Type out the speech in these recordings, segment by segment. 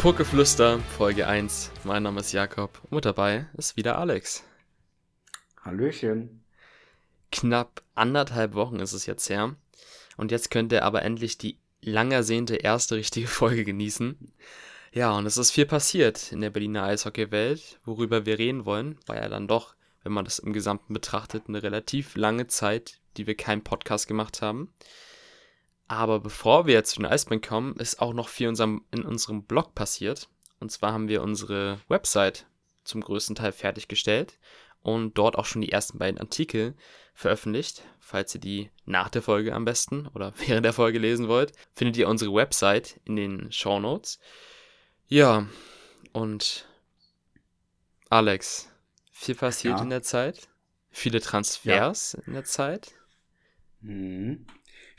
Pokeflüster, Folge 1. Mein Name ist Jakob und mit dabei ist wieder Alex. Hallöchen. Knapp anderthalb Wochen ist es jetzt her. Und jetzt könnt ihr aber endlich die lang ersehnte erste richtige Folge genießen. Ja, und es ist viel passiert in der Berliner Eishockeywelt. Worüber wir reden wollen, war ja dann doch, wenn man das im Gesamten betrachtet, eine relativ lange Zeit, die wir keinen Podcast gemacht haben. Aber bevor wir jetzt zu den Eisbären kommen, ist auch noch viel in unserem, in unserem Blog passiert. Und zwar haben wir unsere Website zum größten Teil fertiggestellt und dort auch schon die ersten beiden Artikel veröffentlicht. Falls ihr die nach der Folge am besten oder während der Folge lesen wollt, findet ihr unsere Website in den Show Notes. Ja, und Alex, viel passiert ja. in der Zeit, viele Transfers ja. in der Zeit. Mhm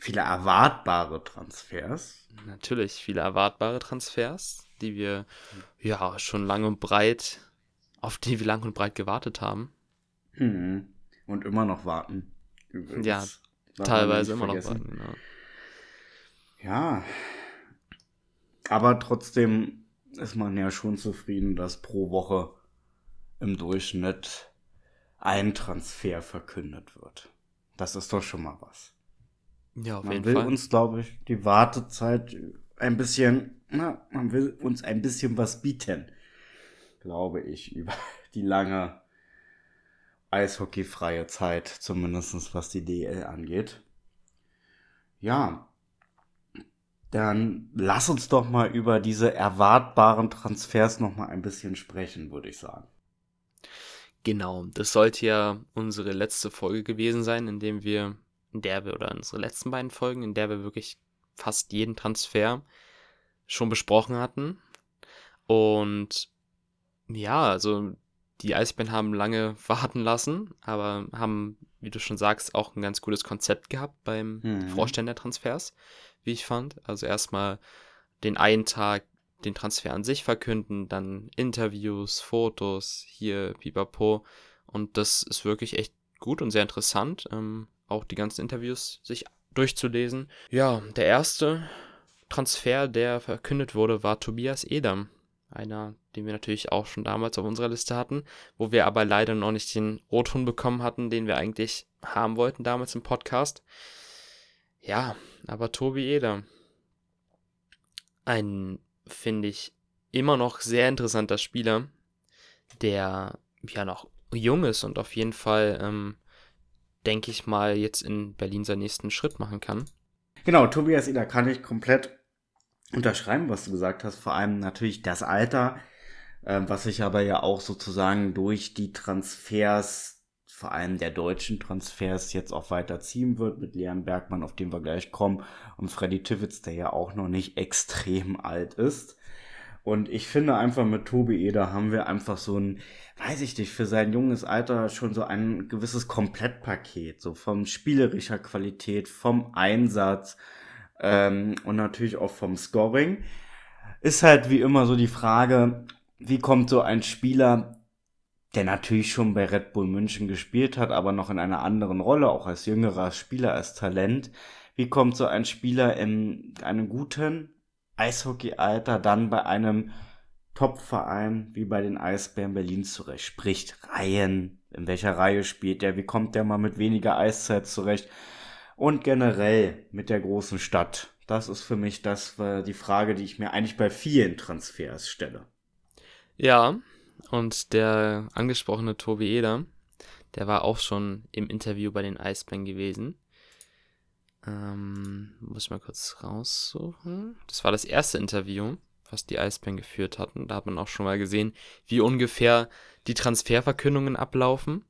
viele erwartbare Transfers. Natürlich, viele erwartbare Transfers, die wir ja schon lang und breit, auf die wir lang und breit gewartet haben. Mhm. Und immer noch warten. Übrigens. Ja, Darf teilweise immer noch warten, genau. Ja. Aber trotzdem ist man ja schon zufrieden, dass pro Woche im Durchschnitt ein Transfer verkündet wird. Das ist doch schon mal was. Ja, auf man jeden will Fall. uns, glaube ich, die Wartezeit ein bisschen, na, man will uns ein bisschen was bieten, glaube ich, über die lange eishockeyfreie Zeit, zumindest was die DL angeht. Ja, dann lass uns doch mal über diese erwartbaren Transfers noch mal ein bisschen sprechen, würde ich sagen. Genau, das sollte ja unsere letzte Folge gewesen sein, in dem wir in der wir, oder unsere letzten beiden Folgen, in der wir wirklich fast jeden Transfer schon besprochen hatten. Und ja, also die Eisbären haben lange warten lassen, aber haben, wie du schon sagst, auch ein ganz gutes Konzept gehabt beim mhm. Vorstellen der Transfers, wie ich fand. Also erstmal den einen Tag den Transfer an sich verkünden, dann Interviews, Fotos, hier, pipapo. Und das ist wirklich echt gut und sehr interessant. Ähm, auch die ganzen Interviews sich durchzulesen. Ja, der erste Transfer, der verkündet wurde, war Tobias Edam. Einer, den wir natürlich auch schon damals auf unserer Liste hatten, wo wir aber leider noch nicht den O-Ton bekommen hatten, den wir eigentlich haben wollten damals im Podcast. Ja, aber Tobi Edam. Ein, finde ich, immer noch sehr interessanter Spieler, der ja noch jung ist und auf jeden Fall ähm, denke ich mal, jetzt in Berlin seinen nächsten Schritt machen kann. Genau, Tobias Ida kann ich komplett unterschreiben, was du gesagt hast. Vor allem natürlich das Alter, äh, was sich aber ja auch sozusagen durch die Transfers, vor allem der deutschen Transfers, jetzt auch weiterziehen wird mit Leon Bergmann, auf den wir gleich kommen, und Freddy Tivitz, der ja auch noch nicht extrem alt ist. Und ich finde einfach mit Tobi Eder haben wir einfach so ein, weiß ich nicht, für sein junges Alter schon so ein gewisses Komplettpaket, so vom spielerischer Qualität, vom Einsatz ähm, und natürlich auch vom Scoring. Ist halt wie immer so die Frage, wie kommt so ein Spieler, der natürlich schon bei Red Bull München gespielt hat, aber noch in einer anderen Rolle, auch als jüngerer Spieler, als Talent. Wie kommt so ein Spieler in einen guten, Eishockey-Alter dann bei einem Top-Verein wie bei den Eisbären Berlin zurecht? Spricht Reihen, in welcher Reihe spielt der, wie kommt der mal mit weniger Eiszeit zurecht? Und generell mit der großen Stadt. Das ist für mich das war die Frage, die ich mir eigentlich bei vielen Transfers stelle. Ja, und der angesprochene Tobi Eder, der war auch schon im Interview bei den Eisbären gewesen. Ähm, muss ich mal kurz raussuchen. Das war das erste Interview, was die Eisbären geführt hatten. Da hat man auch schon mal gesehen, wie ungefähr die Transferverkündungen ablaufen.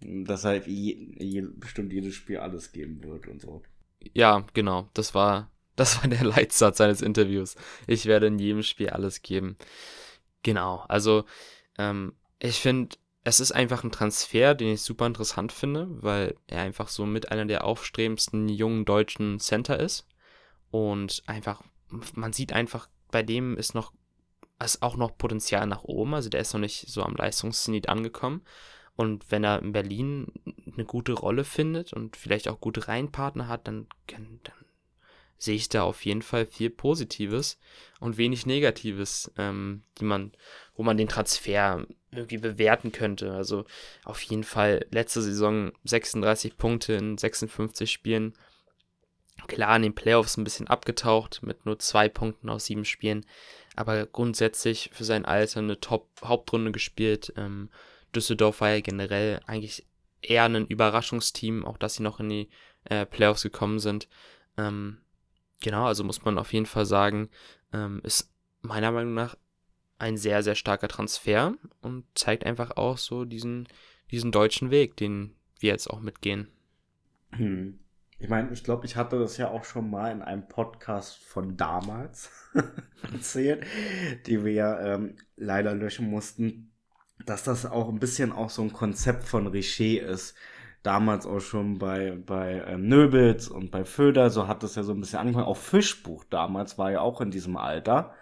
Dass halt je, je, bestimmt jedes Spiel alles geben wird und so. Ja, genau. Das war, das war der Leitsatz seines Interviews. Ich werde in jedem Spiel alles geben. Genau. Also, ähm, ich finde, es ist einfach ein Transfer, den ich super interessant finde, weil er einfach so mit einer der aufstrebendsten jungen deutschen Center ist. Und einfach, man sieht einfach, bei dem ist noch, ist auch noch Potenzial nach oben. Also der ist noch nicht so am Leistungszenit angekommen. Und wenn er in Berlin eine gute Rolle findet und vielleicht auch gute Reihenpartner hat, dann, dann sehe ich da auf jeden Fall viel Positives und wenig Negatives, ähm, die man, wo man den Transfer irgendwie bewerten könnte. Also auf jeden Fall letzte Saison 36 Punkte in 56 Spielen. Klar, in den Playoffs ein bisschen abgetaucht mit nur zwei Punkten aus sieben Spielen, aber grundsätzlich für sein Alter eine Top-Hauptrunde gespielt. Ähm, Düsseldorf war ja generell eigentlich eher ein Überraschungsteam, auch dass sie noch in die äh, Playoffs gekommen sind. Ähm, genau, also muss man auf jeden Fall sagen, ähm, ist meiner Meinung nach ein sehr, sehr starker Transfer und zeigt einfach auch so diesen, diesen deutschen Weg, den wir jetzt auch mitgehen. Hm. Ich meine, ich glaube, ich hatte das ja auch schon mal in einem Podcast von damals erzählt, die wir ähm, leider löschen mussten, dass das auch ein bisschen auch so ein Konzept von Richer ist. Damals auch schon bei, bei ähm, Nöbels und bei Föder, so hat das ja so ein bisschen angefangen. Auch Fischbuch damals war ja auch in diesem Alter.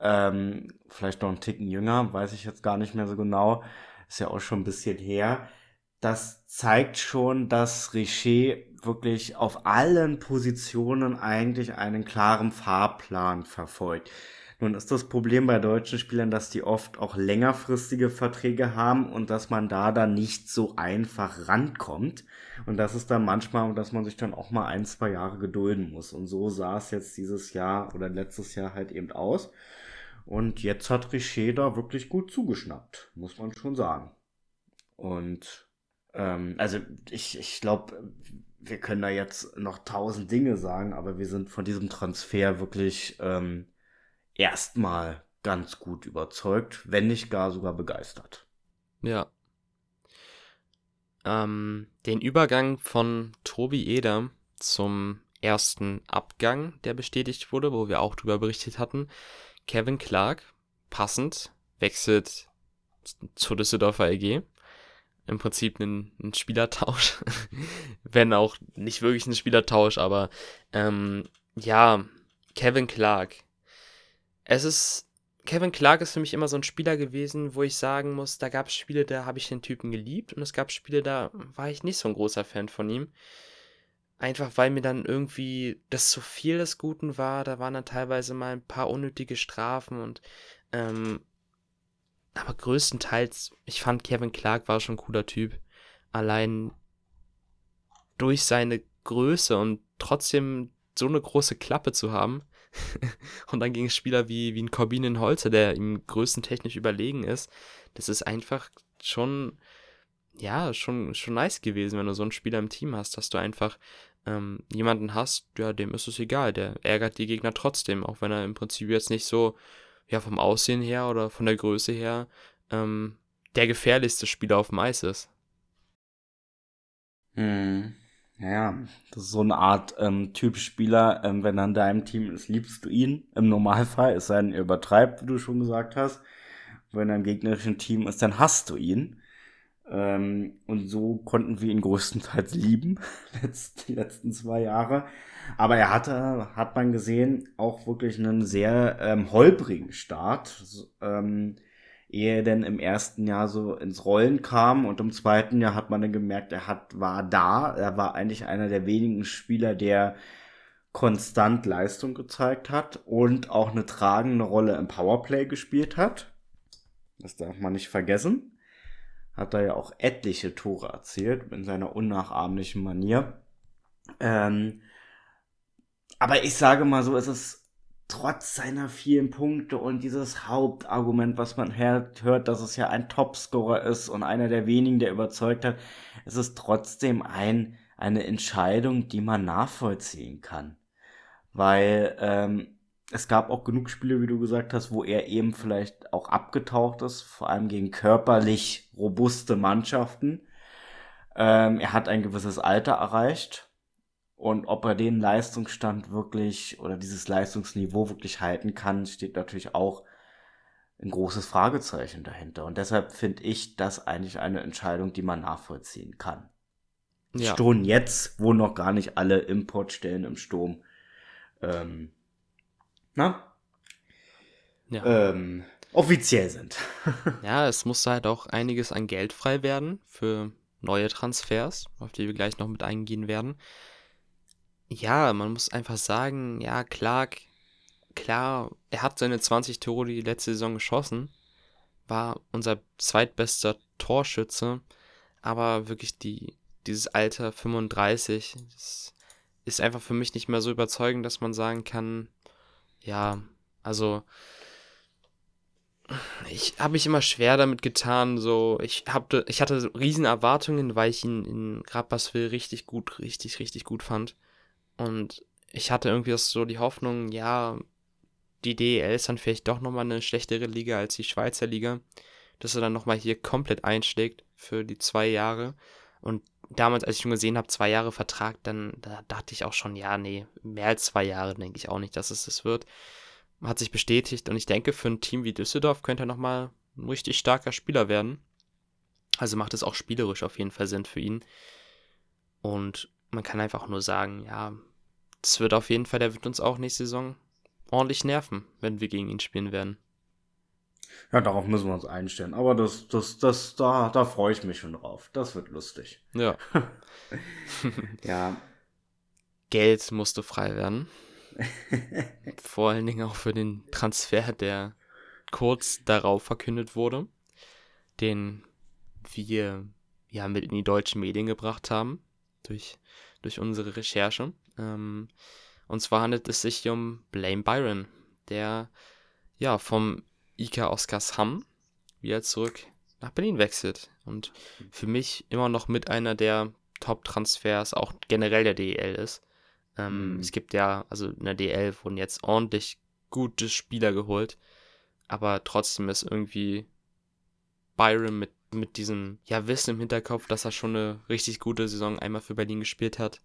Ähm, vielleicht noch einen Ticken jünger, weiß ich jetzt gar nicht mehr so genau. Ist ja auch schon ein bisschen her. Das zeigt schon, dass Richer wirklich auf allen Positionen eigentlich einen klaren Fahrplan verfolgt. Nun ist das Problem bei deutschen Spielern, dass die oft auch längerfristige Verträge haben und dass man da dann nicht so einfach rankommt. Und das ist dann manchmal, dass man sich dann auch mal ein, zwei Jahre gedulden muss. Und so sah es jetzt dieses Jahr oder letztes Jahr halt eben aus. Und jetzt hat Richer da wirklich gut zugeschnappt, muss man schon sagen. Und ähm, also ich, ich glaube, wir können da jetzt noch tausend Dinge sagen, aber wir sind von diesem Transfer wirklich ähm, erstmal ganz gut überzeugt, wenn nicht gar sogar begeistert. Ja. Ähm, den Übergang von Tobi Eder zum ersten Abgang, der bestätigt wurde, wo wir auch drüber berichtet hatten. Kevin Clark, passend, wechselt zur Düsseldorfer EG. Im Prinzip ein, ein Spielertausch. Wenn auch nicht wirklich ein Spielertausch, aber ähm, ja, Kevin Clark es ist, Kevin Clark ist für mich immer so ein Spieler gewesen, wo ich sagen muss, da gab es Spiele, da habe ich den Typen geliebt und es gab Spiele, da war ich nicht so ein großer Fan von ihm. Einfach weil mir dann irgendwie das zu viel des Guten war. Da waren dann teilweise mal ein paar unnötige Strafen und ähm, aber größtenteils, ich fand Kevin Clark war schon ein cooler Typ. Allein durch seine Größe und trotzdem so eine große Klappe zu haben, und dann gegen Spieler wie, wie ein Corbin Holzer, der ihm größtentechnisch überlegen ist. Das ist einfach schon, ja, schon, schon nice gewesen, wenn du so einen Spieler im Team hast, dass du einfach ähm, jemanden hast, ja, dem ist es egal, der ärgert die Gegner trotzdem, auch wenn er im Prinzip jetzt nicht so, ja, vom Aussehen her oder von der Größe her, ähm, der gefährlichste Spieler auf dem Eis ist. Hm. Ja, das ist so eine Art ähm, Typspieler, ähm, wenn er in deinem Team ist, liebst du ihn. Im Normalfall, denn, er übertreibt, wie du schon gesagt hast. Wenn er im gegnerischen Team ist, dann hast du ihn. Ähm, und so konnten wir ihn größtenteils lieben, die letzten zwei Jahre. Aber er hatte, hat man gesehen, auch wirklich einen sehr ähm, holprigen Start. Ähm, ehe er denn im ersten Jahr so ins Rollen kam und im zweiten Jahr hat man dann gemerkt, er hat, war da, er war eigentlich einer der wenigen Spieler, der konstant Leistung gezeigt hat und auch eine tragende Rolle im Powerplay gespielt hat. Das darf man nicht vergessen. Hat er ja auch etliche Tore erzielt in seiner unnachahmlichen Manier. Ähm, aber ich sage mal so, es ist trotz seiner vielen Punkte und dieses Hauptargument, was man hört, dass es ja ein Topscorer ist und einer der wenigen, der überzeugt hat, es ist trotzdem ein, eine Entscheidung, die man nachvollziehen kann. Weil ähm, es gab auch genug Spiele, wie du gesagt hast, wo er eben vielleicht auch abgetaucht ist, vor allem gegen körperlich robuste Mannschaften. Ähm, er hat ein gewisses Alter erreicht und ob er den Leistungsstand wirklich oder dieses Leistungsniveau wirklich halten kann, steht natürlich auch ein großes Fragezeichen dahinter. Und deshalb finde ich das eigentlich eine Entscheidung, die man nachvollziehen kann. Ja. Sturm jetzt, wo noch gar nicht alle Importstellen im Sturm, ähm, na? Ja. Ähm, offiziell sind. ja, es muss halt auch einiges an Geld frei werden für neue Transfers, auf die wir gleich noch mit eingehen werden ja, man muss einfach sagen, ja, Clark, klar, er hat seine 20 Tore die letzte Saison geschossen, war unser zweitbester Torschütze, aber wirklich die, dieses Alter 35 ist einfach für mich nicht mehr so überzeugend, dass man sagen kann, ja, also ich habe mich immer schwer damit getan, so ich habe ich hatte riesen Erwartungen, weil ich ihn in Rapperswil richtig gut, richtig richtig gut fand und ich hatte irgendwie so die Hoffnung, ja, die DEL ist dann vielleicht doch nochmal eine schlechtere Liga als die Schweizer Liga, dass er dann nochmal hier komplett einschlägt für die zwei Jahre. Und damals, als ich schon gesehen habe, zwei Jahre Vertrag, dann da dachte ich auch schon, ja, nee, mehr als zwei Jahre denke ich auch nicht, dass es das wird. Hat sich bestätigt und ich denke, für ein Team wie Düsseldorf könnte er nochmal ein richtig starker Spieler werden. Also macht es auch spielerisch auf jeden Fall Sinn für ihn. Und man kann einfach nur sagen, ja, das wird auf jeden Fall, der wird uns auch nächste Saison ordentlich nerven, wenn wir gegen ihn spielen werden. Ja, darauf müssen wir uns einstellen. Aber das, das, das, da, da freue ich mich schon drauf. Das wird lustig. Ja. ja. Geld musste frei werden. Vor allen Dingen auch für den Transfer, der kurz darauf verkündet wurde, den wir ja mit in die deutschen Medien gebracht haben, durch, durch unsere Recherche. Ähm, und zwar handelt es sich um Blame Byron, der ja vom IK Oskarshamn wieder zurück nach Berlin wechselt. Und für mich immer noch mit einer der Top-Transfers, auch generell der DEL ist. Ähm, mhm. Es gibt ja, also in der DEL wurden jetzt ordentlich gute Spieler geholt, aber trotzdem ist irgendwie Byron mit, mit diesem ja, Wissen im Hinterkopf, dass er schon eine richtig gute Saison einmal für Berlin gespielt hat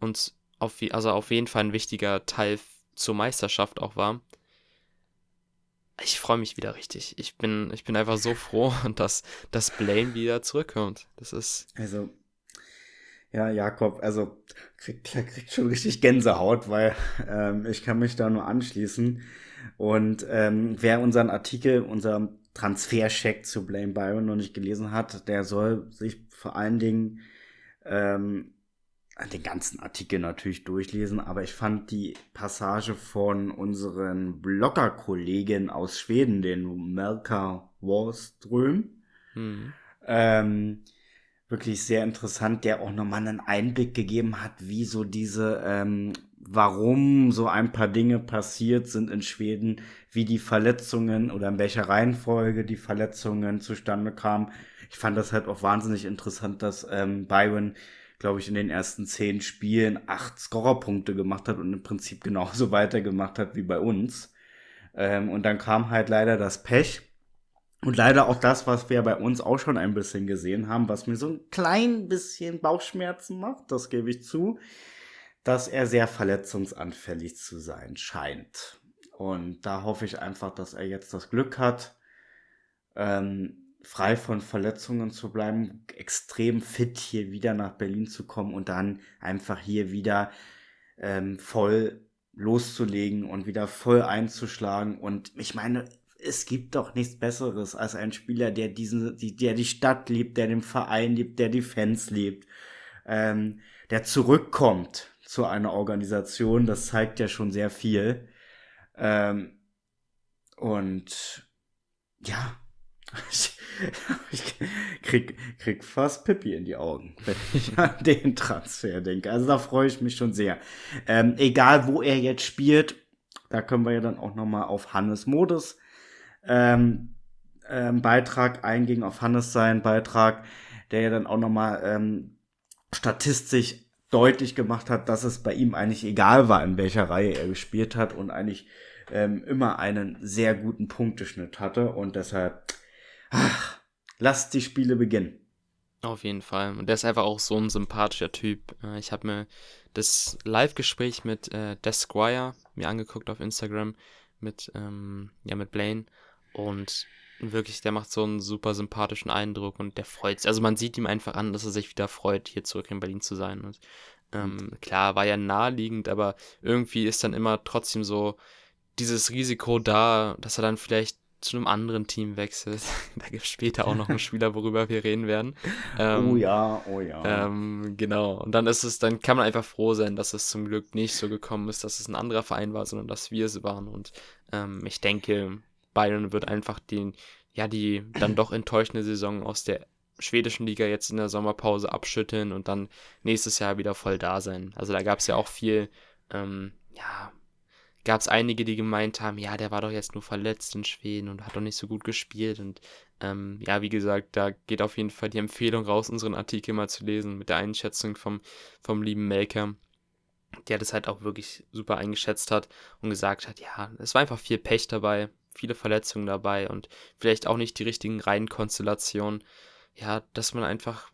und auf, also auf jeden Fall ein wichtiger Teil zur Meisterschaft auch war. Ich freue mich wieder richtig. Ich bin, ich bin einfach so froh, dass, dass Blaine wieder zurückkommt. Das ist. Also, ja, Jakob, also kriegt, kriegt schon richtig Gänsehaut, weil ähm, ich kann mich da nur anschließen. Und ähm, wer unseren Artikel, unser Transfercheck zu Blame Byron noch nicht gelesen hat, der soll sich vor allen Dingen ähm, den ganzen Artikel natürlich durchlesen, aber ich fand die Passage von unseren Blogger-Kollegen aus Schweden, den Melka Wallström, mhm. ähm, wirklich sehr interessant, der auch nochmal einen Einblick gegeben hat, wie so diese, ähm, warum so ein paar Dinge passiert sind in Schweden, wie die Verletzungen oder in welcher Reihenfolge die Verletzungen zustande kamen. Ich fand das halt auch wahnsinnig interessant, dass ähm, Byron glaube ich, in den ersten zehn Spielen acht Scorerpunkte gemacht hat und im Prinzip genauso weitergemacht hat wie bei uns. Ähm, und dann kam halt leider das Pech. Und leider auch das, was wir bei uns auch schon ein bisschen gesehen haben, was mir so ein klein bisschen Bauchschmerzen macht, das gebe ich zu, dass er sehr verletzungsanfällig zu sein scheint. Und da hoffe ich einfach, dass er jetzt das Glück hat, ähm, frei von Verletzungen zu bleiben, extrem fit hier wieder nach Berlin zu kommen und dann einfach hier wieder ähm, voll loszulegen und wieder voll einzuschlagen. Und ich meine, es gibt doch nichts Besseres als ein Spieler, der diesen, die, der die Stadt liebt, der den Verein liebt, der die Fans liebt, ähm, der zurückkommt zu einer Organisation. Das zeigt ja schon sehr viel. Ähm, und ja, ich krieg, krieg fast Pippi in die Augen, wenn ich an den Transfer denke. Also da freue ich mich schon sehr. Ähm, egal, wo er jetzt spielt, da können wir ja dann auch noch mal auf Hannes Modus ähm, ähm, Beitrag eingehen, auf Hannes seinen Beitrag, der ja dann auch noch mal ähm, statistisch deutlich gemacht hat, dass es bei ihm eigentlich egal war, in welcher Reihe er gespielt hat und eigentlich ähm, immer einen sehr guten Punkteschnitt hatte und deshalb ach, lasst die Spiele beginnen. Auf jeden Fall. Und der ist einfach auch so ein sympathischer Typ. Äh, ich habe mir das Live-Gespräch mit äh, Desquire mir angeguckt auf Instagram mit, ähm, ja, mit Blaine. Und wirklich, der macht so einen super sympathischen Eindruck und der freut sich. Also man sieht ihm einfach an, dass er sich wieder freut, hier zurück in Berlin zu sein. Und ähm, klar, war ja naheliegend, aber irgendwie ist dann immer trotzdem so dieses Risiko da, dass er dann vielleicht zu einem anderen Team wechselt. da gibt es später auch noch einen Spieler, worüber wir reden werden. Ähm, oh ja, oh ja. Ähm, genau. Und dann ist es, dann kann man einfach froh sein, dass es zum Glück nicht so gekommen ist, dass es ein anderer Verein war, sondern dass wir es waren. Und ähm, ich denke, Bayern wird einfach den, ja, die dann doch enttäuschende Saison aus der schwedischen Liga jetzt in der Sommerpause abschütteln und dann nächstes Jahr wieder voll da sein. Also da gab es ja auch viel, ähm, ja, gab es einige, die gemeint haben, ja, der war doch jetzt nur verletzt in Schweden und hat doch nicht so gut gespielt. Und ähm, ja, wie gesagt, da geht auf jeden Fall die Empfehlung raus, unseren Artikel mal zu lesen mit der Einschätzung vom, vom lieben Melker, der das halt auch wirklich super eingeschätzt hat und gesagt hat, ja, es war einfach viel Pech dabei, viele Verletzungen dabei und vielleicht auch nicht die richtigen Reihenkonstellationen. Ja, dass man einfach,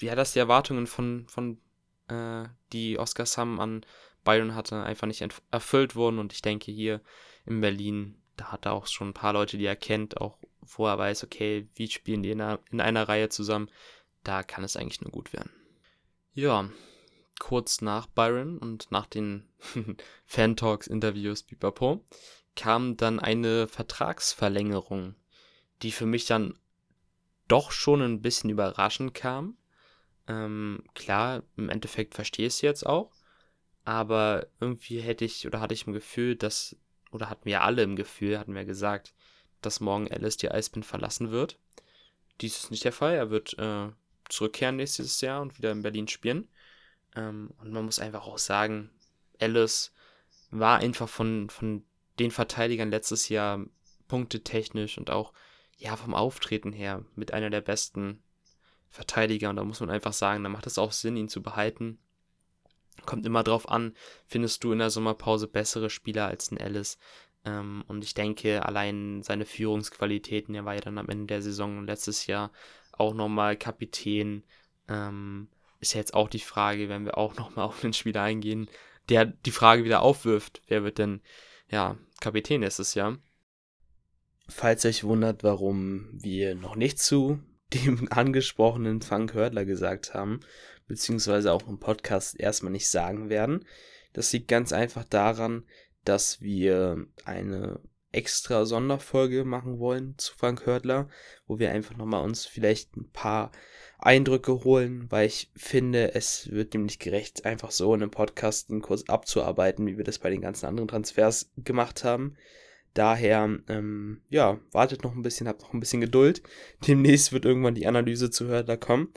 ja, dass die Erwartungen von, von äh, die Oscars haben an Byron hatte, einfach nicht erfüllt wurden. Und ich denke, hier in Berlin, da hat er auch schon ein paar Leute, die er kennt, auch wo er weiß, okay, wie spielen die in einer, in einer Reihe zusammen. Da kann es eigentlich nur gut werden. Ja, kurz nach Byron und nach den Fan-Talks, Interviews, pipapo, kam dann eine Vertragsverlängerung, die für mich dann doch schon ein bisschen überraschend kam. Ähm, klar, im Endeffekt verstehe ich es jetzt auch aber irgendwie hätte ich oder hatte ich im Gefühl, dass, oder hatten wir alle im Gefühl, hatten wir gesagt, dass morgen Alice die Eisbahn verlassen wird. Dies ist nicht der Fall. Er wird äh, zurückkehren nächstes Jahr und wieder in Berlin spielen. Ähm, und man muss einfach auch sagen, Alice war einfach von, von den Verteidigern letztes Jahr punktetechnisch und auch ja vom Auftreten her mit einer der besten Verteidiger. Und da muss man einfach sagen, da macht es auch Sinn, ihn zu behalten. Kommt immer drauf an, findest du in der Sommerpause bessere Spieler als ein Alice. Ähm, und ich denke, allein seine Führungsqualitäten, er war ja dann am Ende der Saison letztes Jahr auch nochmal Kapitän. Ähm, ist ja jetzt auch die Frage, wenn wir auch nochmal auf den Spieler eingehen, der die Frage wieder aufwirft, wer wird denn, ja, Kapitän nächstes Jahr. Falls euch wundert, warum wir noch nicht zu dem angesprochenen Frank Hördler gesagt haben, beziehungsweise auch im Podcast erstmal nicht sagen werden. Das liegt ganz einfach daran, dass wir eine extra Sonderfolge machen wollen zu Frank Hördler, wo wir einfach nochmal uns vielleicht ein paar Eindrücke holen, weil ich finde, es wird dem nicht gerecht, einfach so in einem Podcast einen Kurs abzuarbeiten, wie wir das bei den ganzen anderen Transfers gemacht haben. Daher, ähm, ja, wartet noch ein bisschen, habt noch ein bisschen Geduld. Demnächst wird irgendwann die Analyse zu Hördler kommen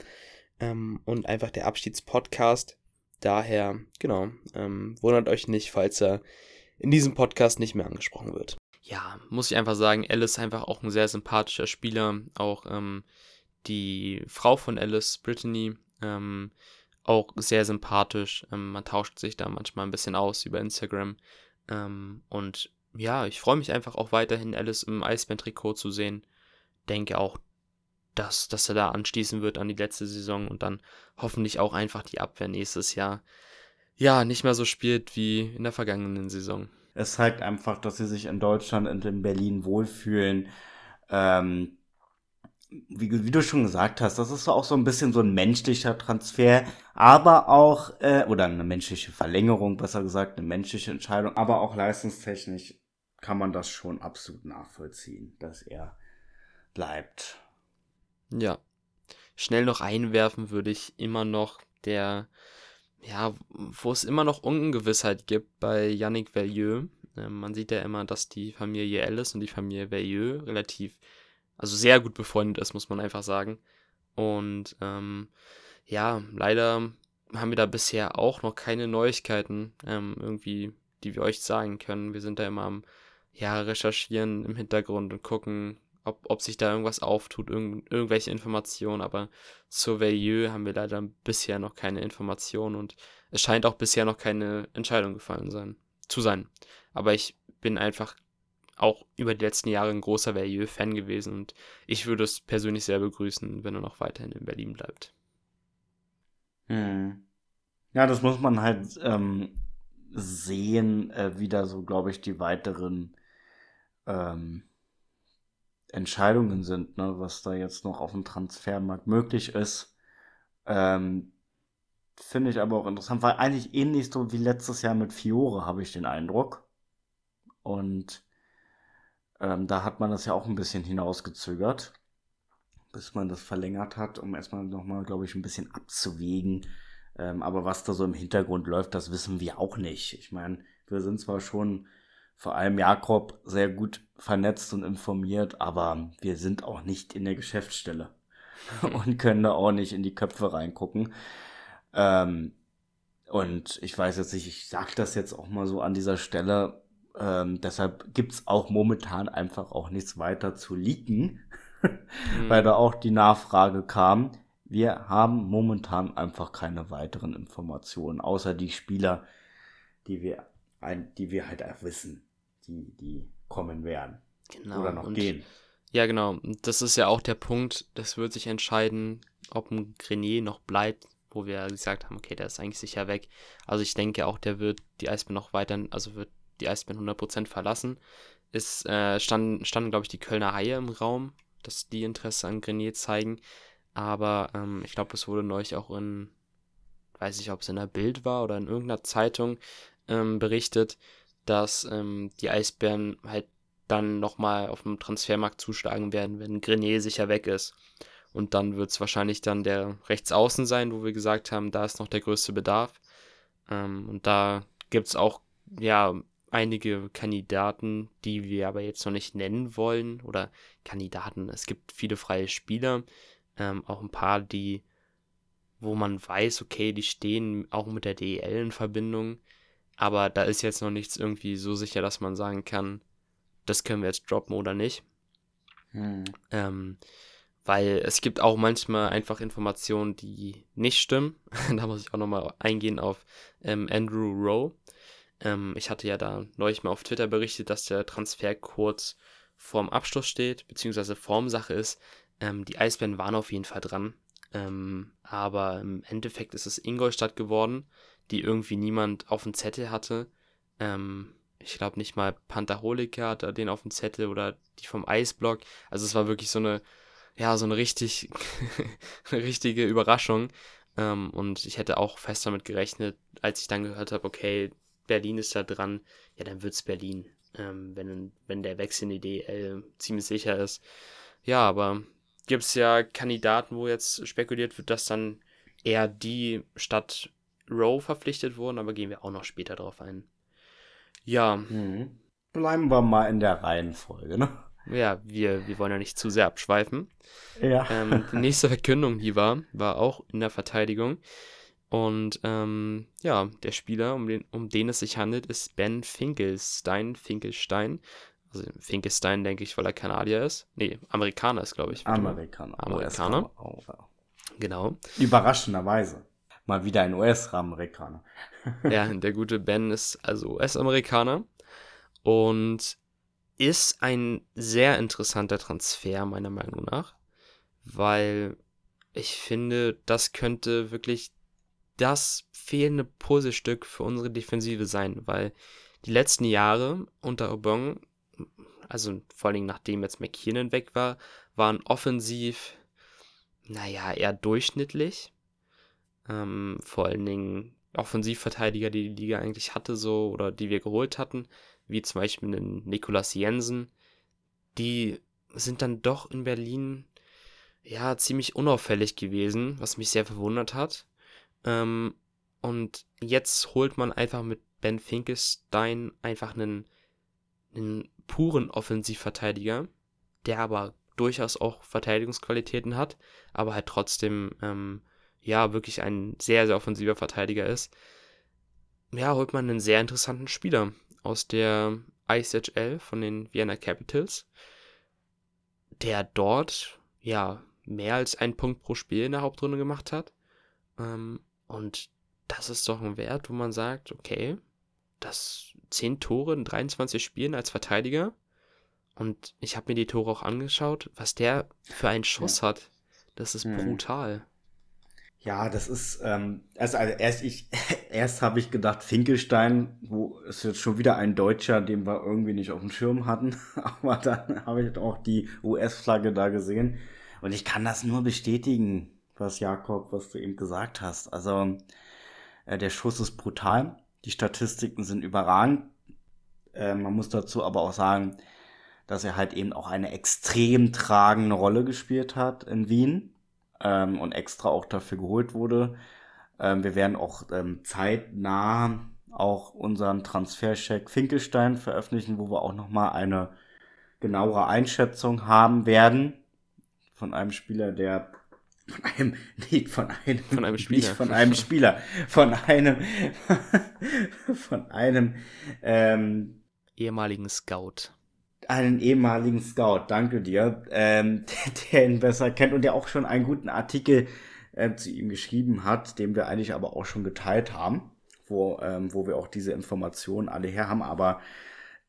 ähm, und einfach der Abschiedspodcast. Daher, genau, ähm, wundert euch nicht, falls er in diesem Podcast nicht mehr angesprochen wird. Ja, muss ich einfach sagen, Alice ist einfach auch ein sehr sympathischer Spieler. Auch ähm, die Frau von Alice, Brittany, ähm, auch sehr sympathisch. Ähm, man tauscht sich da manchmal ein bisschen aus über Instagram. Ähm, und ja, ich freue mich einfach auch weiterhin, Alice im Eisbären-Trikot zu sehen. Denke auch, dass, dass er da anschließen wird an die letzte Saison und dann hoffentlich auch einfach die Abwehr nächstes Jahr ja nicht mehr so spielt wie in der vergangenen Saison. Es zeigt einfach, dass sie sich in Deutschland und in Berlin wohlfühlen. Ähm, wie, wie, du schon gesagt hast, das ist auch so ein bisschen so ein menschlicher Transfer, aber auch, äh, oder eine menschliche Verlängerung, besser gesagt, eine menschliche Entscheidung, aber auch leistungstechnisch kann man das schon absolut nachvollziehen, dass er bleibt. Ja. Schnell noch einwerfen würde ich immer noch der, ja, wo es immer noch Ungewissheit gibt bei Yannick Verlieu. Ähm, man sieht ja immer, dass die Familie Ellis und die Familie Verlieu relativ, also sehr gut befreundet ist, muss man einfach sagen. Und ähm, ja, leider haben wir da bisher auch noch keine Neuigkeiten ähm, irgendwie, die wir euch sagen können. Wir sind da immer am ja, recherchieren im Hintergrund und gucken, ob, ob sich da irgendwas auftut, irgend, irgendwelche Informationen, aber zur Veilleux haben wir leider bisher noch keine Informationen und es scheint auch bisher noch keine Entscheidung gefallen sein, zu sein. Aber ich bin einfach auch über die letzten Jahre ein großer Veilleux-Fan gewesen und ich würde es persönlich sehr begrüßen, wenn er noch weiterhin in Berlin bleibt. Hm. Ja, das muss man halt ähm, sehen, äh, wie da so, glaube ich, die weiteren ähm, Entscheidungen sind, ne, was da jetzt noch auf dem Transfermarkt möglich ist. Ähm, Finde ich aber auch interessant, weil eigentlich ähnlich so wie letztes Jahr mit Fiore, habe ich den Eindruck. Und Ähm, da hat man das ja auch ein bisschen hinausgezögert, bis man das verlängert hat, um erstmal nochmal, glaube ich, ein bisschen abzuwägen. Ähm, aber was da so im Hintergrund läuft, das wissen wir auch nicht. Ich meine, wir sind zwar schon vor allem Jakob sehr gut vernetzt und informiert, aber wir sind auch nicht in der Geschäftsstelle und können da auch nicht in die Köpfe reingucken. Ähm, und ich weiß jetzt nicht, ich sage das jetzt auch mal so an dieser Stelle, ähm, deshalb gibt's auch momentan einfach auch nichts weiter zu leaken, mhm. weil da auch die Nachfrage kam. Wir haben momentan einfach keine weiteren Informationen, außer die Spieler, die wir, ein, die wir halt auch wissen, die, die kommen werden. Genau. Oder noch und, gehen. Ja, genau. Das ist ja auch der Punkt, das wird sich entscheiden, ob ein Grenier noch bleibt, wo wir gesagt haben, okay, der ist eigentlich sicher weg. Also ich denke auch, der wird die Eisbären noch weiter, also wird die Eisbären 100% verlassen. Es äh, standen, standen, glaube ich, die Kölner Haie im Raum, dass die Interesse an Grenier zeigen. Aber ähm, ich glaube, es wurde neulich auch in, weiß ich, ob es in der Bild war oder in irgendeiner Zeitung ähm, berichtet, dass ähm, die Eisbären halt dann nochmal auf dem Transfermarkt zuschlagen werden, wenn Grenier sicher weg ist. Und dann wird es wahrscheinlich dann der Rechtsaußen sein, wo wir gesagt haben, da ist noch der größte Bedarf. Ähm, und da gibt es auch, ja, einige Kandidaten, die wir aber jetzt noch nicht nennen wollen. Oder Kandidaten, es gibt viele freie Spieler, ähm, auch ein paar, die, wo man weiß, okay, die stehen auch mit der DEL in Verbindung. Aber da ist jetzt noch nichts irgendwie so sicher, dass man sagen kann, das können wir jetzt droppen oder nicht. Hm. Ähm, weil es gibt auch manchmal einfach Informationen, die nicht stimmen. da muss ich auch nochmal eingehen auf ähm, Andrew Rowe. Ähm, ich hatte ja da neulich mal auf Twitter berichtet, dass der Transfer kurz vorm Abschluss steht, beziehungsweise Formsache ist. Ähm, die Eisbären waren auf jeden Fall dran. Ähm, aber im Endeffekt ist es Ingolstadt geworden, die irgendwie niemand auf dem Zettel hatte. Ähm, ich glaube nicht mal Pantherholika hatte den auf dem Zettel oder die vom Eisblock. Also es war wirklich so eine, ja, so eine richtig, eine richtige Überraschung. Ähm, und ich hätte auch fest damit gerechnet, als ich dann gehört habe, okay, Berlin ist da dran, ja, dann wird es Berlin, ähm, wenn, wenn der Wechsel in die DL ziemlich sicher ist. Ja, aber gibt es ja Kandidaten, wo jetzt spekuliert wird, dass dann eher die Stadt Row verpflichtet wurden, aber gehen wir auch noch später drauf ein. Ja. Mhm. Bleiben wir mal in der Reihenfolge, ne? Ja, wir, wir wollen ja nicht zu sehr abschweifen. Ja. Ähm, die nächste Verkündung, die war, war auch in der Verteidigung. Und ähm, ja, der Spieler, um den, um den es sich handelt, ist Ben Finkelstein. Finkelstein. Also Finkelstein, denke ich, weil er Kanadier ist. Nee, Amerikaner ist, glaube ich. Amerikaner. Amerikaner. Oh, Genau. Überraschenderweise. Mal wieder ein US-Amerikaner. ja, der gute Ben ist also US-Amerikaner und ist ein sehr interessanter Transfer, meiner Meinung nach, weil ich finde, das könnte wirklich das fehlende Puzzlestück für unsere Defensive sein, weil die letzten Jahre unter Obong, also vor allem nachdem jetzt McKinnon weg war, waren offensiv, naja, eher durchschnittlich. Ähm, vor allen Dingen Offensivverteidiger, die die Liga eigentlich hatte, so oder die wir geholt hatten, wie zum Beispiel den Nikolas Jensen, die sind dann doch in Berlin ja ziemlich unauffällig gewesen, was mich sehr verwundert hat. Ähm, und jetzt holt man einfach mit Ben Finkelstein einfach einen, einen puren Offensivverteidiger, der aber durchaus auch Verteidigungsqualitäten hat, aber halt trotzdem ähm, ja wirklich ein sehr, sehr offensiver Verteidiger ist. Ja, holt man einen sehr interessanten Spieler aus der ISHL von den Vienna Capitals, der dort ja mehr als einen Punkt pro Spiel in der Hauptrunde gemacht hat. Ähm, und das ist doch ein Wert, wo man sagt, okay, das 10 Tore in 23 Spielen als Verteidiger. Und ich habe mir die Tore auch angeschaut, was der für einen Schuss ja. hat. Das ist mhm. brutal. Ja, das ist, ähm, also, also erst ich, erst habe ich gedacht, Finkelstein, wo ist jetzt schon wieder ein Deutscher, den wir irgendwie nicht auf dem Schirm hatten. Aber dann habe ich auch die US-Flagge da gesehen. Und ich kann das nur bestätigen was Jakob, was du eben gesagt hast. Also äh, der Schuss ist brutal. Die Statistiken sind überragend. Äh, man muss dazu aber auch sagen, dass er halt eben auch eine extrem tragende Rolle gespielt hat in Wien ähm, und extra auch dafür geholt wurde. Ähm, wir werden auch ähm, zeitnah auch unseren Transfercheck Finkelstein veröffentlichen, wo wir auch nochmal eine genauere Einschätzung haben werden von einem Spieler, der von einem, nicht von einem, von einem Spieler, nicht von einem Spieler, von einem, von einem ähm, ehemaligen Scout. Einen ehemaligen Scout, danke dir, ähm, der, der ihn besser kennt und der auch schon einen guten Artikel äh, zu ihm geschrieben hat, den wir eigentlich aber auch schon geteilt haben, wo, ähm, wo wir auch diese Informationen alle her haben, aber